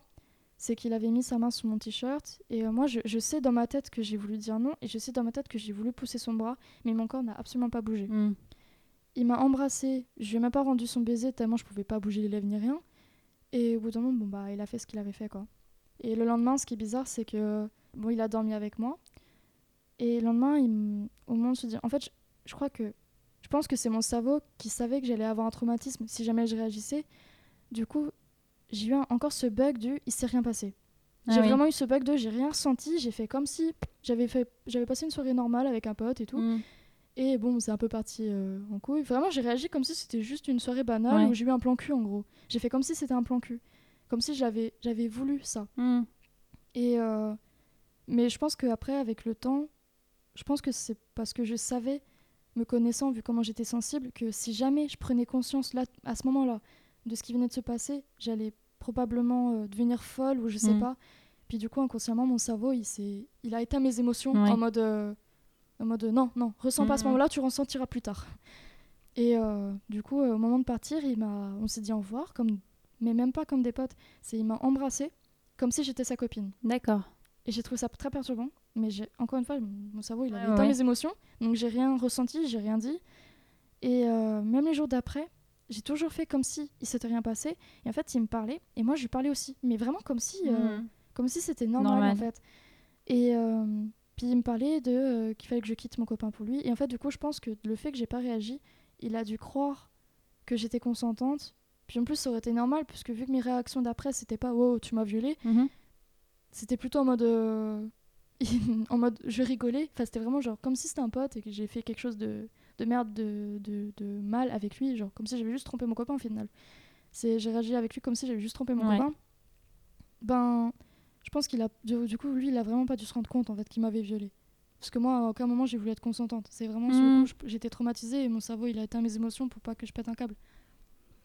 C'est qu'il avait mis sa main sur mon t-shirt. Et euh, moi, je, je sais dans ma tête que j'ai voulu dire non. Et je sais dans ma tête que j'ai voulu pousser son bras. Mais mon corps n'a absolument pas bougé. Mm. Il m'a embrassé. Je lui ai même pas rendu son baiser tellement je pouvais pas bouger les lèvres ni rien. Et au bout d'un moment, bon, bah, il a fait ce qu'il avait fait, quoi. Et le lendemain, ce qui est bizarre, c'est que bon, il a dormi avec moi. Et le lendemain, il m- au moment de se dire, en fait, je, je crois que je pense que c'est mon cerveau qui savait que j'allais avoir un traumatisme si jamais je réagissais. Du coup, j'ai eu un- encore ce bug du il s'est rien passé. Ah j'ai oui. vraiment eu ce bug de j'ai rien ressenti, j'ai fait comme si j'avais fait j'avais passé une soirée normale avec un pote et tout. Mm. Et bon, c'est un peu parti euh, en couille. Vraiment, j'ai réagi comme si c'était juste une soirée banale Ouais. où j'ai eu un plan cul en gros. J'ai fait comme si c'était un plan cul. Comme si j'avais j'avais voulu ça. Mm. Et euh, mais je pense qu'après, avec le temps, je pense que c'est parce que je savais, me connaissant, vu comment j'étais sensible, que si jamais je prenais conscience là, à ce moment-là de ce qui venait de se passer, j'allais probablement euh, devenir folle ou je sais Mm. pas. Puis du coup, inconsciemment, mon cerveau, il, il a éteint mes émotions Ouais. en mode, euh, en mode non, non, ressens pas à ce Mhm. moment-là, tu ressentiras plus tard. Et euh, du coup, au moment de partir, il m'a, on s'est dit au revoir, comme, mais même pas comme des potes. C'est, il m'a embrassé comme si j'étais sa copine. D'accord. Et j'ai trouvé ça très perturbant. Mais encore une fois, mon cerveau, il avait ouais, éteint ouais. mes émotions. Donc j'ai rien ressenti, j'ai rien dit. Et euh, même les jours d'après, j'ai toujours fait comme si il s'était rien passé. Et en fait, il me parlait. Et moi, je lui parlais aussi. Mais vraiment comme si, euh, Mm. comme si c'était normal, Normal. en fait. Et euh, puis il me parlait de qu'il fallait que je quitte mon copain pour lui. Et en fait, du coup, je pense que le fait que j'ai pas réagi, il a dû croire que j'étais consentante. Puis en plus, ça aurait été normal, puisque vu que mes réactions d'après, c'était pas wow, tu m'as violée, Mhm. C'était plutôt en mode euh, (laughs) en mode je rigolais. Enfin c'était vraiment genre comme si c'était un pote et que j'ai fait quelque chose de, de merde de, de, de mal avec lui genre comme si j'avais juste trompé mon copain au final. C'est j'ai réagi avec lui comme si j'avais juste trompé mon Ouais. copain. Ben je pense qu'il a du, du coup lui il a vraiment pas dû se rendre compte en fait qu'il m'avait violée parce que moi à aucun moment j'ai voulu être consentante. C'est vraiment sur Mm. le coup je- j'étais traumatisée et mon cerveau il a éteint mes émotions pour pas que je pète un câble.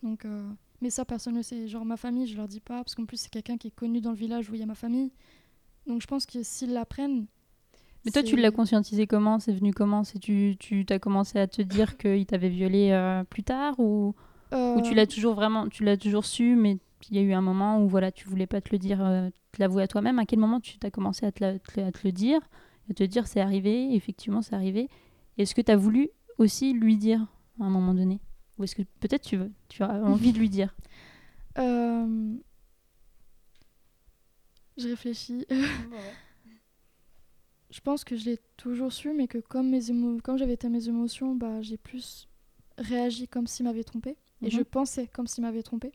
Donc euh, mais ça personne ne le sait genre ma famille je leur dis pas parce qu'en plus c'est quelqu'un qui est connu dans le village où il y a ma famille donc je pense que s'ils l'apprennent. Mais toi, tu l'as conscientisé comment? C'est venu comment? C'est tu, tu t'as commencé à te dire (laughs) qu'il t'avait violé euh, plus tard ou, ou tu Euh, l'as toujours vraiment, tu l'as toujours su, mais il y a eu un moment où voilà, tu voulais pas te le dire, euh, te l'avouer à toi-même. À quel moment tu t'as commencé à te, la- te- à te le dire, à te dire c'est arrivé, effectivement c'est arrivé. Est-ce que tu as voulu aussi lui dire à un moment donné? Ou est-ce que peut-être tu veux, tu as envie de lui dire? (laughs) Euh, Je réfléchis. (laughs) je pense que je l'ai toujours su, mais que comme, mes émo- comme j'avais été mes émotions, bah, j'ai plus réagi comme s'il m'avait trompé. Et Mhm. je pensais comme s'il m'avait trompé.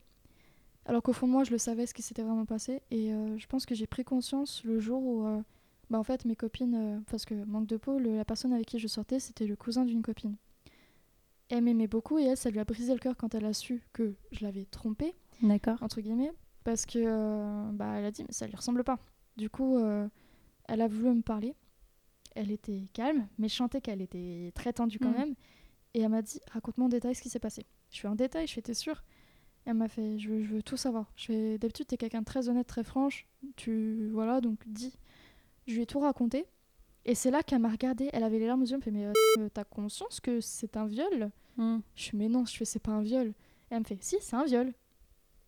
Alors qu'au fond de moi, je le savais ce qui s'était vraiment passé. Et euh, je pense que j'ai pris conscience le jour où, euh, bah, en fait, mes copines, euh, parce que manque de peau, le- la personne avec qui je sortais, c'était le cousin d'une copine. Elle m'aimait beaucoup et elle, ça lui a brisé le cœur quand elle a su que je l'avais trompée D'accord. entre guillemets, parce que euh, bah, elle a dit mais ça lui ressemble pas. Du coup, euh, elle a voulu me parler. Elle était calme, mais je sentais qu'elle était très tendue quand Mm. même. Et elle m'a dit raconte-moi en détail ce qui s'est passé. Je fais en détail, je fais t'es sûre? Elle m'a fait je veux, je veux tout savoir. Je fais d'habitude t'es quelqu'un de très honnête, très franche. Tu voilà donc dis. Je lui ai tout raconté. Et c'est là qu'elle m'a regardé. Elle avait les larmes aux yeux. Elle me fait mais euh, t'as conscience que c'est un viol Mm. je fais mais non, je fais c'est pas un viol. Et elle me fait si, c'est un viol.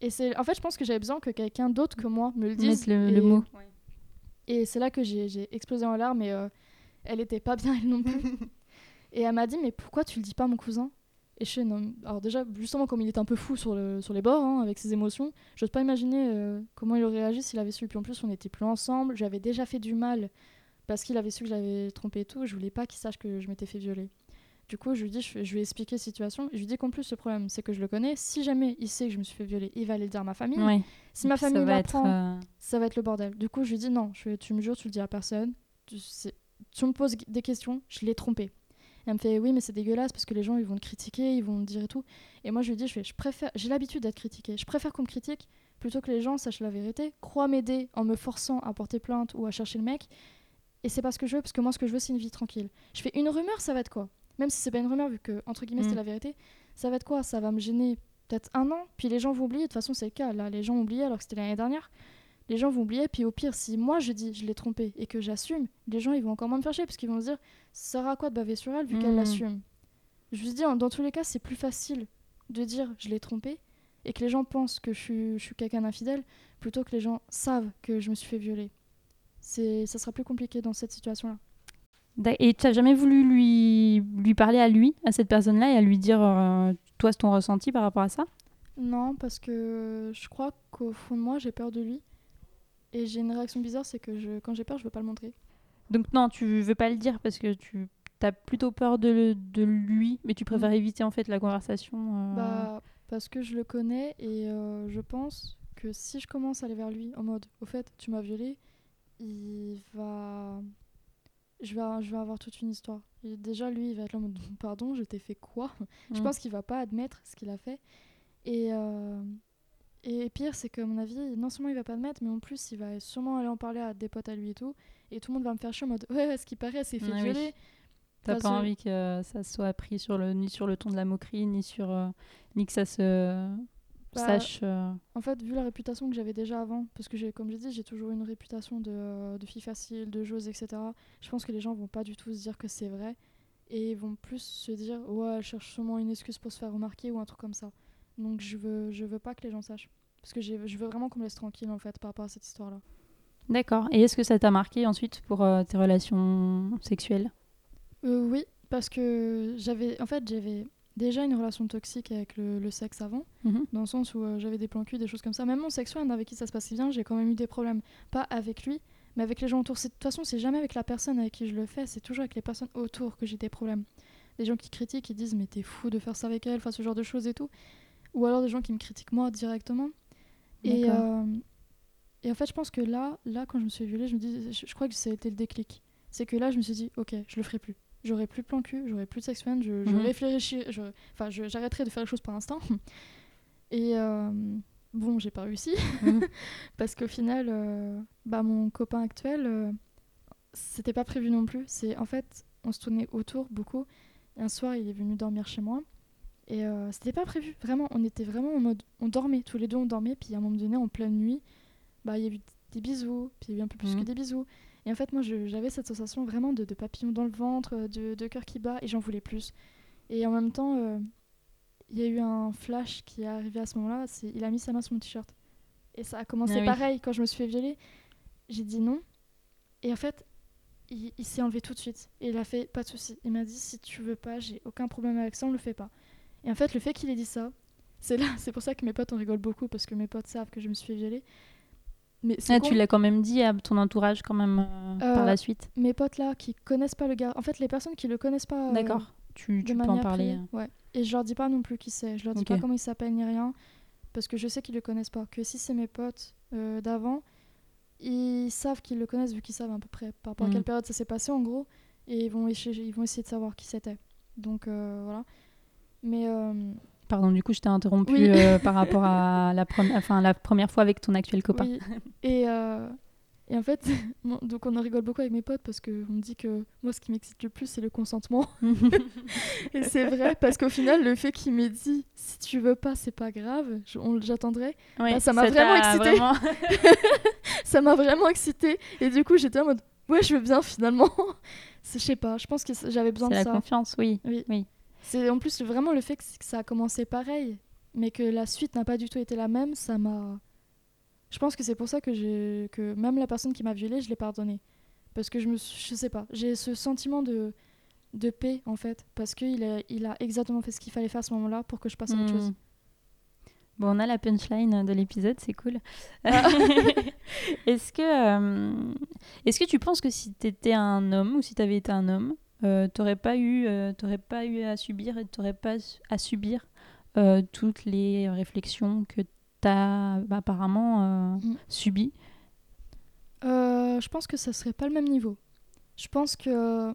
Et c'est en fait, je pense que j'avais besoin que quelqu'un d'autre que moi me le dise. Mettre le, et, le mot. Et c'est là que j'ai explosé en larmes et, euh, elle était pas bien elle non plus. (laughs) et elle m'a dit mais pourquoi tu le dis pas mon cousin? Et je fais non. Alors déjà justement comme il était un peu fou sur, le, sur les bords hein, avec ses émotions, j'ose pas imaginer euh, comment il aurait réagi s'il avait su. Puis en plus on n'était plus ensemble, j'avais déjà fait du mal parce qu'il avait su que j'avais trompé et tout. Je voulais pas qu'il sache que je m'étais fait violer. Du coup, je lui dis, je, je lui ai expliqué la situation. Je lui dis qu'en plus, le problème, c'est que je le connais. Si jamais il sait que je me suis fait violer, il va aller le dire à ma famille. Ouais. Si ma famille l'apprend, euh, ça va être le bordel. Du coup, je lui dis non, je tu me jures, tu le dis à personne. Tu, tu me poses des questions, je l'ai trompé. Et elle me fait oui, mais c'est dégueulasse parce que les gens ils vont te critiquer, ils vont te dire et tout. Et moi je lui dis je fais, je préfère, j'ai l'habitude d'être critiquée. Je préfère qu'on me critique plutôt que les gens sachent la vérité, croient m'aider en me forçant à porter plainte ou à chercher le mec. Et c'est pas ce que je veux parce que moi ce que je veux c'est une vie tranquille. Je fais une rumeur, ça va être quoi? Même si c'est pas une rumeur vu que entre guillemets Mm. c'était la vérité, ça va être quoi? Ça va me gêner peut-être un an, puis les gens vont oublier. De toute façon c'est le cas. Là les gens ont oublié alors que c'était l'année dernière les gens vont oublier. Puis au pire, si moi je dis je l'ai trompé et que j'assume, les gens ils vont encore moins me faire chier parce qu'ils vont se dire ça sert à quoi de baver sur elle vu qu'elle Mhm. l'assume? Je vous dis, dans tous les cas, c'est plus facile de dire je l'ai trompé et que les gens pensent que je suis, je suis quelqu'un d'infidèle plutôt que les gens savent que je me suis fait violer. C'est, ça sera plus compliqué dans cette situation-là. Et tu n'as jamais voulu lui, lui parler à lui, à cette personne-là, et à lui dire, euh, toi, c'est ton ressenti par rapport à ça? Non, parce que je crois qu'au fond de moi, j'ai peur de lui. Et j'ai une réaction bizarre, c'est que je, quand j'ai peur, je veux pas le montrer. Donc non, tu veux pas le dire parce que tu as plutôt peur de, de lui, mais tu préfères éviter en fait la conversation. euh, Mm. Bah, parce que je le connais et euh, je pense que si je commence à aller vers lui en mode au fait, tu m'as violé, il va. Je vais, je vais avoir toute une histoire. Et déjà, lui, il va être là en mode (laughs) pardon, je t'ai fait quoi? Je Mm. pense qu'il va pas admettre ce qu'il a fait. Et, euh, et pire, c'est que, à mon avis, non seulement il va pas admettre, mais en plus, il va sûrement aller en parler à des potes à lui et tout. Et tout le monde va me faire chier en mode ouais, ce qui paraît, c'est fait Ah oui. violer. T'as pas envie que ça soit pris sur le, ni sur le ton de la moquerie, ni sur euh, ni que ça se Bah, sache. euh, En fait, vu la réputation que j'avais déjà avant, parce que comme j'ai dit, j'ai toujours une réputation de, euh, de fille facile, de joueuse, etc. Je pense que les gens vont pas du tout se dire que c'est vrai et ils vont plus se dire ouais, elle cherche sûrement une excuse pour se faire remarquer ou un truc comme ça. Donc je veux, je veux pas que les gens sachent, parce que je veux vraiment qu'on me laisse tranquille en fait par rapport à cette histoire-là. D'accord. Et est-ce que ça t'a marqué ensuite pour euh, tes relations sexuelles? Euh, oui, parce que j'avais, en fait, j'avais déjà une relation toxique avec le, le sexe avant. Mhm. dans le sens où euh, j'avais des plans cul, des choses comme ça. Même mon sexuel avec qui ça se passait bien, j'ai quand même eu des problèmes. Pas avec lui, mais avec les gens autour. De toute façon, c'est jamais avec la personne avec qui je le fais, c'est toujours avec les personnes autour que j'ai des problèmes. Des gens qui critiquent, qui disent mais t'es fou de faire ça avec elle, enfin ce genre de choses et tout. Ou alors des gens qui me critiquent moi directement. Et, euh, et en fait, je pense que là, là, quand je me suis violée, je me dis, je, je crois que ça a été le déclic. C'est que là, je me suis dit, ok, je le ferai plus. J'aurai plus plan cul, j'aurai plus de sexuel, je, je Mhm. je- enfin, je- j'arrêterai de faire les choses par instant. (laughs) Et euh, bon, j'ai pas réussi. Mhm. (laughs) Parce qu'au final, euh, bah, mon copain actuel, euh, c'était pas prévu non plus. C'est En fait, on se tournait autour beaucoup. Et un soir, il est venu dormir chez moi. Et euh, c'était pas prévu, vraiment. On était vraiment en mode. On dormait, tous les deux, on dormait. Puis à un moment donné, en pleine nuit, bah, il y a eu des bisous. Puis il y a eu un peu plus Mhm. que des bisous. Et en fait, moi, j'avais cette sensation vraiment de, de papillon dans le ventre, de, de cœur qui bat. Et j'en voulais plus. Et en même temps, euh, il y a eu un flash qui est arrivé à ce moment-là. Il a mis sa main sur mon t-shirt. Et ça a commencé Ah oui. pareil quand je me suis fait violer. J'ai dit non. Et en fait, il, il s'est enlevé tout de suite. Et il a fait pas de souci. Il m'a dit si tu veux pas, j'ai aucun problème avec ça, on le fait pas. Et en fait, le fait qu'il ait dit ça, c'est là, (laughs) c'est pour ça que mes potes on rigole beaucoup parce que mes potes savent que je me suis fait violer. Mais Ah, tu l'as quand même dit à ton entourage quand même euh, par Euh, la suite. mes potes là qui connaissent pas le gars, en fait les personnes qui le connaissent pas, euh, D'accord. Tu, tu peux en parler. privée, ouais. Et je leur dis pas non plus qui c'est, je leur dis pas comment il s'appelle ni rien, parce que je sais qu'ils le connaissent pas. Que si c'est mes potes euh, d'avant, ils savent qu'ils le connaissent vu qu'ils savent à peu près par rapport à quelle période ça s'est passé en gros, et ils vont, essayer, ils vont essayer de savoir qui c'était. Donc euh, voilà. Mais euh, Pardon, du coup, je t'ai interrompu Oui. euh, par (laughs) rapport à la, enfin, la première fois avec ton actuel copain. oui. Et, euh, et en fait, (laughs) bon, donc on en rigole beaucoup avec mes potes parce qu'on me dit que moi ce qui m'excite le plus c'est le consentement. (laughs) Et c'est vrai, parce qu'au final, le fait qu'il m'ait dit si tu veux pas, c'est pas grave, j'attendrais, Ouais, Bah, ça m'a vraiment excitée. vraiment- ça m'a vraiment excitée. Et du coup, j'étais en mode ouais, je veux bien finalement. Je sais pas, je pense que j'avais besoin C'est de la ça. confiance, oui. C'est en plus vraiment le fait que, que ça a commencé pareil, mais que la suite n'a pas du tout été la même, ça m'a. Je pense que c'est pour ça que j'ai que même la personne qui m'a violée, je l'ai pardonnée. Parce que je me je sais pas, j'ai ce sentiment de, de paix en fait. Parce qu'il a, il a exactement fait ce qu'il fallait faire à ce moment-là pour que je passe à autre chose. Hmm. Bon, on a la punchline de l'épisode, c'est cool. Ah. (laughs) est-ce que, euh, est-ce que tu penses que si tu étais un homme ou si tu avais été un homme, euh, t'aurais pas eu, euh, t'aurais pas eu à subir et t'aurais pas à subir euh, toutes les réflexions que tu as apparemment euh, Mm. subies je pense que ça serait pas le même niveau. Je pense que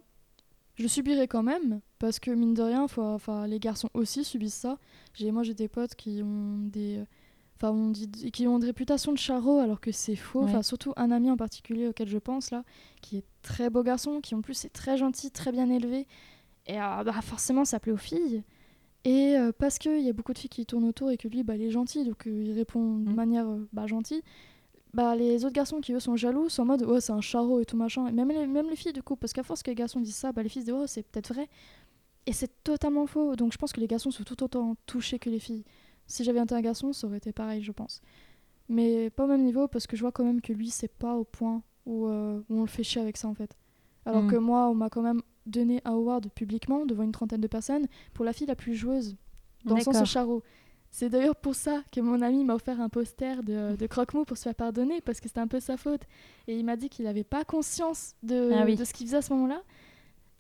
je subirais quand même, parce que mine de rien, faut, les garçons aussi subissent ça. J'ai, moi, j'ai des potes qui ont des, enfin, on dit, qui ont une réputation de charreau, alors que c'est faux. Enfin, surtout un ami en particulier auquel je pense là, qui est très beau garçon, qui en plus est très gentil, très bien élevé, et euh, bah, forcément, ça plaît aux filles. Et euh, parce qu'il y a beaucoup de filles qui tournent autour et que lui, bah, il est gentil, donc euh, il répond de Mm. manière euh, bah, gentille. Bah, les autres garçons qui eux sont jaloux sont en mode ouais c'est un charreau et tout machin. Et même les, même les filles du coup parce qu'à force que les garçons disent ça bah, les filles se disent oh c'est peut-être vrai. Et c'est totalement faux. Donc je pense que les garçons sont tout autant touchés que les filles si j'avais été un garçon ça aurait été pareil je pense mais pas au même niveau parce que je vois quand même que lui c'est pas au point où, euh, où on le fait chier avec ça en fait alors Mm. que moi on m'a quand même donné un award publiquement devant une trentaine de personnes pour la fille la plus joueuse dans le sens charreau. C'est d'ailleurs pour ça que mon ami m'a offert un poster de, de Croque-Mou pour se faire pardonner, parce que c'était un peu sa faute. Et il m'a dit qu'il n'avait pas conscience de, Ah oui. de ce qu'il faisait à ce moment-là.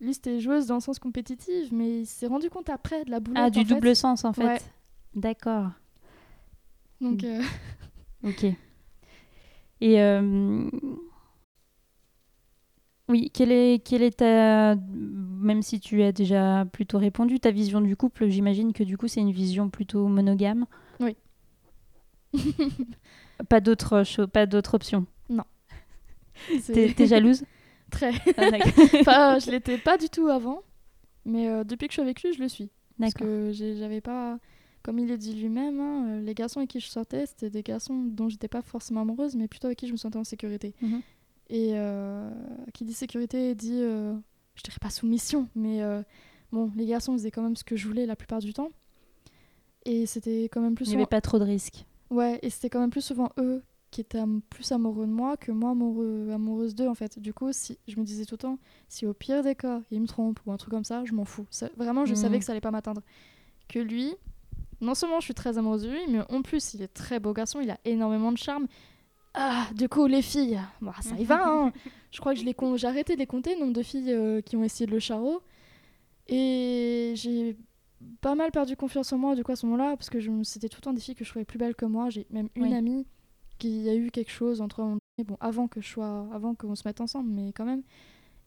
Lui, c'était joueuse dans le sens compétitif, mais il s'est rendu compte après de la boulette. Ah, du fait. double sens en fait. Ouais. D'accord. Donc, euh, (laughs) Ok. Et euh, oui, quelle est, quelle est ta, même si tu as déjà plutôt répondu, ta vision du couple, j'imagine que du coup c'est une vision plutôt monogame. Oui. (laughs) pas d'autre cho- pas d'autre option. (laughs) c'est T'es jalouse? Très. Ah, enfin, je l'étais pas du tout avant, mais euh, depuis que je suis avec lui, je le suis. Parce D'accord. que j'ai- j'avais pas, comme il l'a dit lui-même, hein, euh, les garçons avec qui je sortais, c'était des garçons dont j'étais pas forcément amoureuse, mais plutôt avec qui je me sentais en sécurité. Mhm. Et euh, qui dit sécurité dit, euh, je dirais pas soumission, mais euh, bon, les garçons faisaient quand même ce que je voulais la plupart du temps. Et c'était quand même plus Il n'y souvent... avait pas trop de risques. Ouais, et c'était quand même plus souvent eux qui étaient plus amoureux de moi que moi amoureux, amoureuse d'eux en fait. Du coup, si je me disais tout le temps, si au pire des cas, il me trompe ou un truc comme ça, je m'en fous. Ça- vraiment, je Mhm. savais que ça allait pas m'atteindre. Que lui, non seulement je suis très amoureuse de lui, mais en plus, il est très beau garçon, il a énormément de charme. Ah, du coup, les filles, bah, ça y va. (laughs) hein. Je crois que je les con- j'ai arrêté de les compter, le nombre de filles euh, qui ont essayé de le charreau. Et j'ai pas mal perdu confiance en moi du coup à ce moment-là, parce que je me- c'était tout le temps des filles que je trouvais plus belles que moi. J'ai même une Oui. amie qui a eu quelque chose entre eux, bon, avant que je sois, avant qu'on se mette ensemble, mais quand même.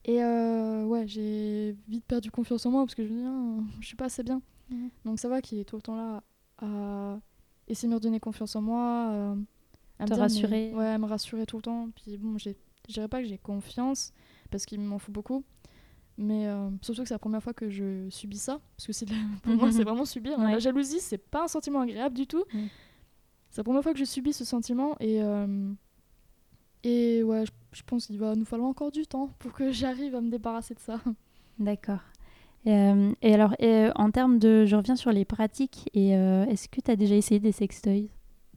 Et euh, ouais, j'ai vite perdu confiance en moi parce que je me dis, Ah, je suis pas assez bien. Mhm. Donc ça va qu'il est tout le temps là à essayer de me redonner confiance en moi, euh, à me Te dire, mais- rassurer. ouais, à me rassurer tout le temps. Puis bon, je dirais pas que j'ai confiance parce qu'il m'en faut beaucoup. Mais euh, surtout que c'est la première fois que je subis ça. Parce que c'est de la- (laughs) pour moi, c'est vraiment subir. hein. Ouais. La jalousie, c'est pas un sentiment agréable du tout. Mm. C'est la première fois que je subis ce sentiment. Et, euh, et ouais, je, je pense qu'il va nous falloir encore du temps pour que (laughs) j'arrive à me débarrasser de ça. D'accord. Et, euh, et alors, euh, en termes de. Je reviens sur les pratiques. Et euh, est-ce que tu as déjà essayé des sextoys?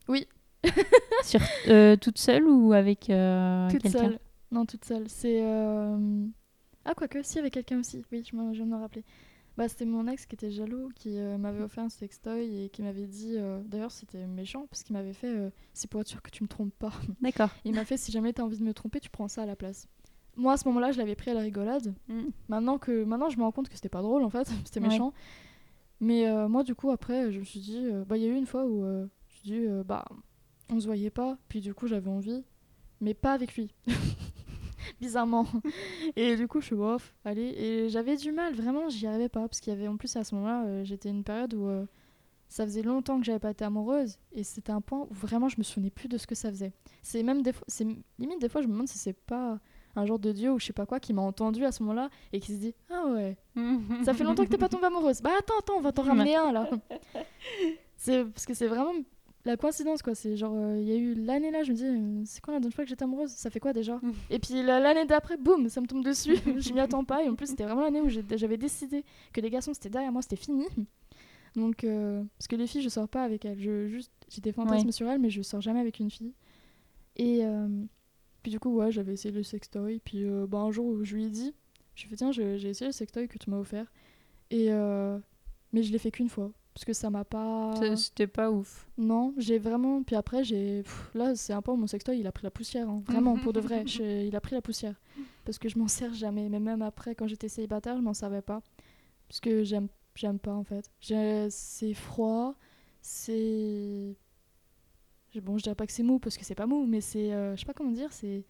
Oui. (laughs) sur, toute seule ou avec toute seule. Non, toute seule. C'est. Ah, quoique, si, avec quelqu'un aussi. Oui, je me, je me rappelais. Bah, c'était mon ex qui était jaloux, qui m'avait offert un sextoy et qui m'avait dit. D'ailleurs, c'était méchant parce qu'il m'avait fait C'est pour être sûr que tu me trompes pas. D'accord. Il m'a fait Si jamais t'as envie de me tromper, tu prends ça à la place. Moi, à ce moment-là, je l'avais pris à la rigolade. Mm. Maintenant, que, maintenant je me rends compte que c'était pas drôle en fait, (laughs) c'était Ouais. méchant. Mais euh, moi, du coup, après, je me suis dit. euh, bah, il y a eu une fois où euh, je me suis dit Bah, on se voyait pas, puis du coup, j'avais envie, mais pas avec lui. (laughs) Bizarrement. (laughs) Et du coup, je suis bof, allez. Et j'avais du mal, vraiment, j'y arrivais pas. Parce qu'il y avait, en plus, à ce moment-là, j'étais une période où ça faisait longtemps que j'avais pas été amoureuse. Et c'était un point où vraiment, je me souvenais plus de ce que ça faisait. C'est même des fois, c'est limite, des fois, je me demande si c'est pas un genre de dieu ou je sais pas quoi qui m'a entendu à ce moment-là et qui se dit Ah ouais, (laughs) ça fait longtemps que t'es pas tombée amoureuse. Bah attends, attends, on va t'en ramener un là. C'est parce que c'est vraiment la coïncidence quoi. C'est genre euh, il y a eu l'année là, je me dis euh, c'est quoi la dernière fois que j'étais amoureuse? Ça fait quoi déjà? (laughs) Et puis la- l'année d'après, boum, ça me tombe dessus. (laughs) je m'y attends pas et en plus c'était vraiment l'année où j'avais décidé que les garçons c'était derrière moi, c'était fini. Donc euh, parce que les filles je sors pas avec elles, je juste j'ai des fantasmes Ouais. sur elles mais je sors jamais avec une fille. Et euh, Puis du coup, ouais, j'avais essayé le sextoy. Puis euh, bah, un jour où je lui ai dit, je lui ai fait tiens, j'ai essayé le sextoy que tu m'as offert. Et euh, mais je l'ai fait qu'une fois parce que ça m'a pas. C'était pas ouf. Non, j'ai vraiment. Puis après, j'ai. Là, c'est un peu mon sextoy, il a pris la poussière. hein. Vraiment, pour de vrai. (laughs) Je- Il a pris la poussière. Parce que je m'en sers jamais. Mais même après, quand j'étais célibataire, je m'en servais pas. Parce que j'aime j'aime pas, en fait. C'est froid. C'est. Bon, je dirais pas que c'est mou parce que c'est pas mou, mais c'est. euh, je sais pas comment dire, c'est.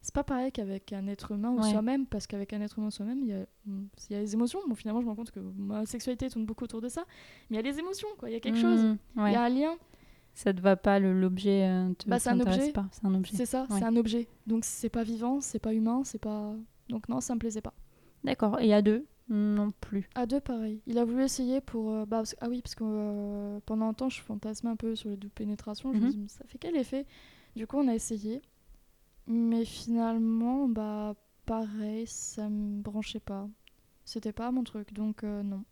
C'est pas pareil qu'avec un être humain ou Ouais. soi-même, parce qu'avec un être humain soi-même, il y a, il y a les émotions. Bon, finalement, je me rends compte que ma sexualité tourne beaucoup autour de ça. Mais il y a les émotions, quoi. Il y a quelque chose. Mhm, Il ouais. y a un lien. Ça te va pas, l'objet euh, te Bah, c'est un objet. pas. C'est un objet. C'est ça, Ouais. c'est un objet. Donc c'est pas vivant, c'est pas humain, c'est pas. Donc non, ça me plaisait pas. D'accord. Et à deux? Non plus. À deux, pareil. Il a voulu essayer pour. euh, bah, parce- Ah oui, parce que euh, pendant un temps, je fantasmais un peu sur les doubles pénétrations. Je me Mhm. dis, ça fait quel effet? Du coup, on a essayé. Mais finalement, bah, pareil, ça me branchait pas. C'était pas mon truc, donc euh, non.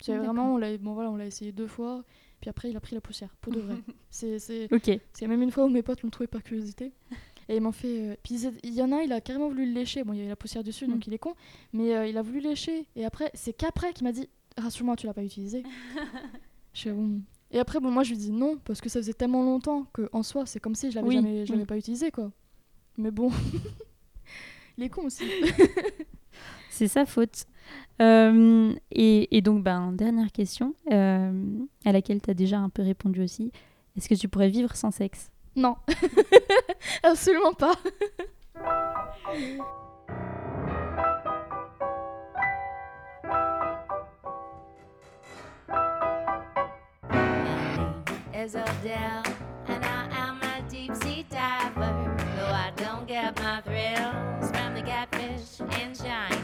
C'est D'accord. vraiment, on l'a bon, voilà, on essayé deux fois, puis après, il a pris la poussière, pour de vrai. (laughs) c'est, c'est... Ok. Parce qu'il y a même une fois où mes potes l'ont trouvé par curiosité. Et ils m'ont fait. euh, Puis il y en a, un, il a carrément voulu le lécher. Bon, il y avait la poussière dessus, donc Mm. il est con. Mais euh, il a voulu lécher. Et après, c'est qu'après qu'il m'a dit Rassure-moi, tu l'as pas utilisé. (laughs) je bon. Et après, bon, moi je lui dis non, parce que ça faisait tellement longtemps que en soi, c'est comme si je l'avais Oui, jamais, je l'avais oui. pas utilisé, quoi. Mais bon. (laughs) il est con aussi. (laughs) C'est sa faute. Euh, et, et donc, ben, dernière question, euh, à laquelle tu as déjà un peu répondu aussi. Est-ce que tu pourrais vivre sans sexe? Non. (laughs) Absolument pas. is Adele, and I am a deep sea diver. Though I don't get my thrills from the catfish in China.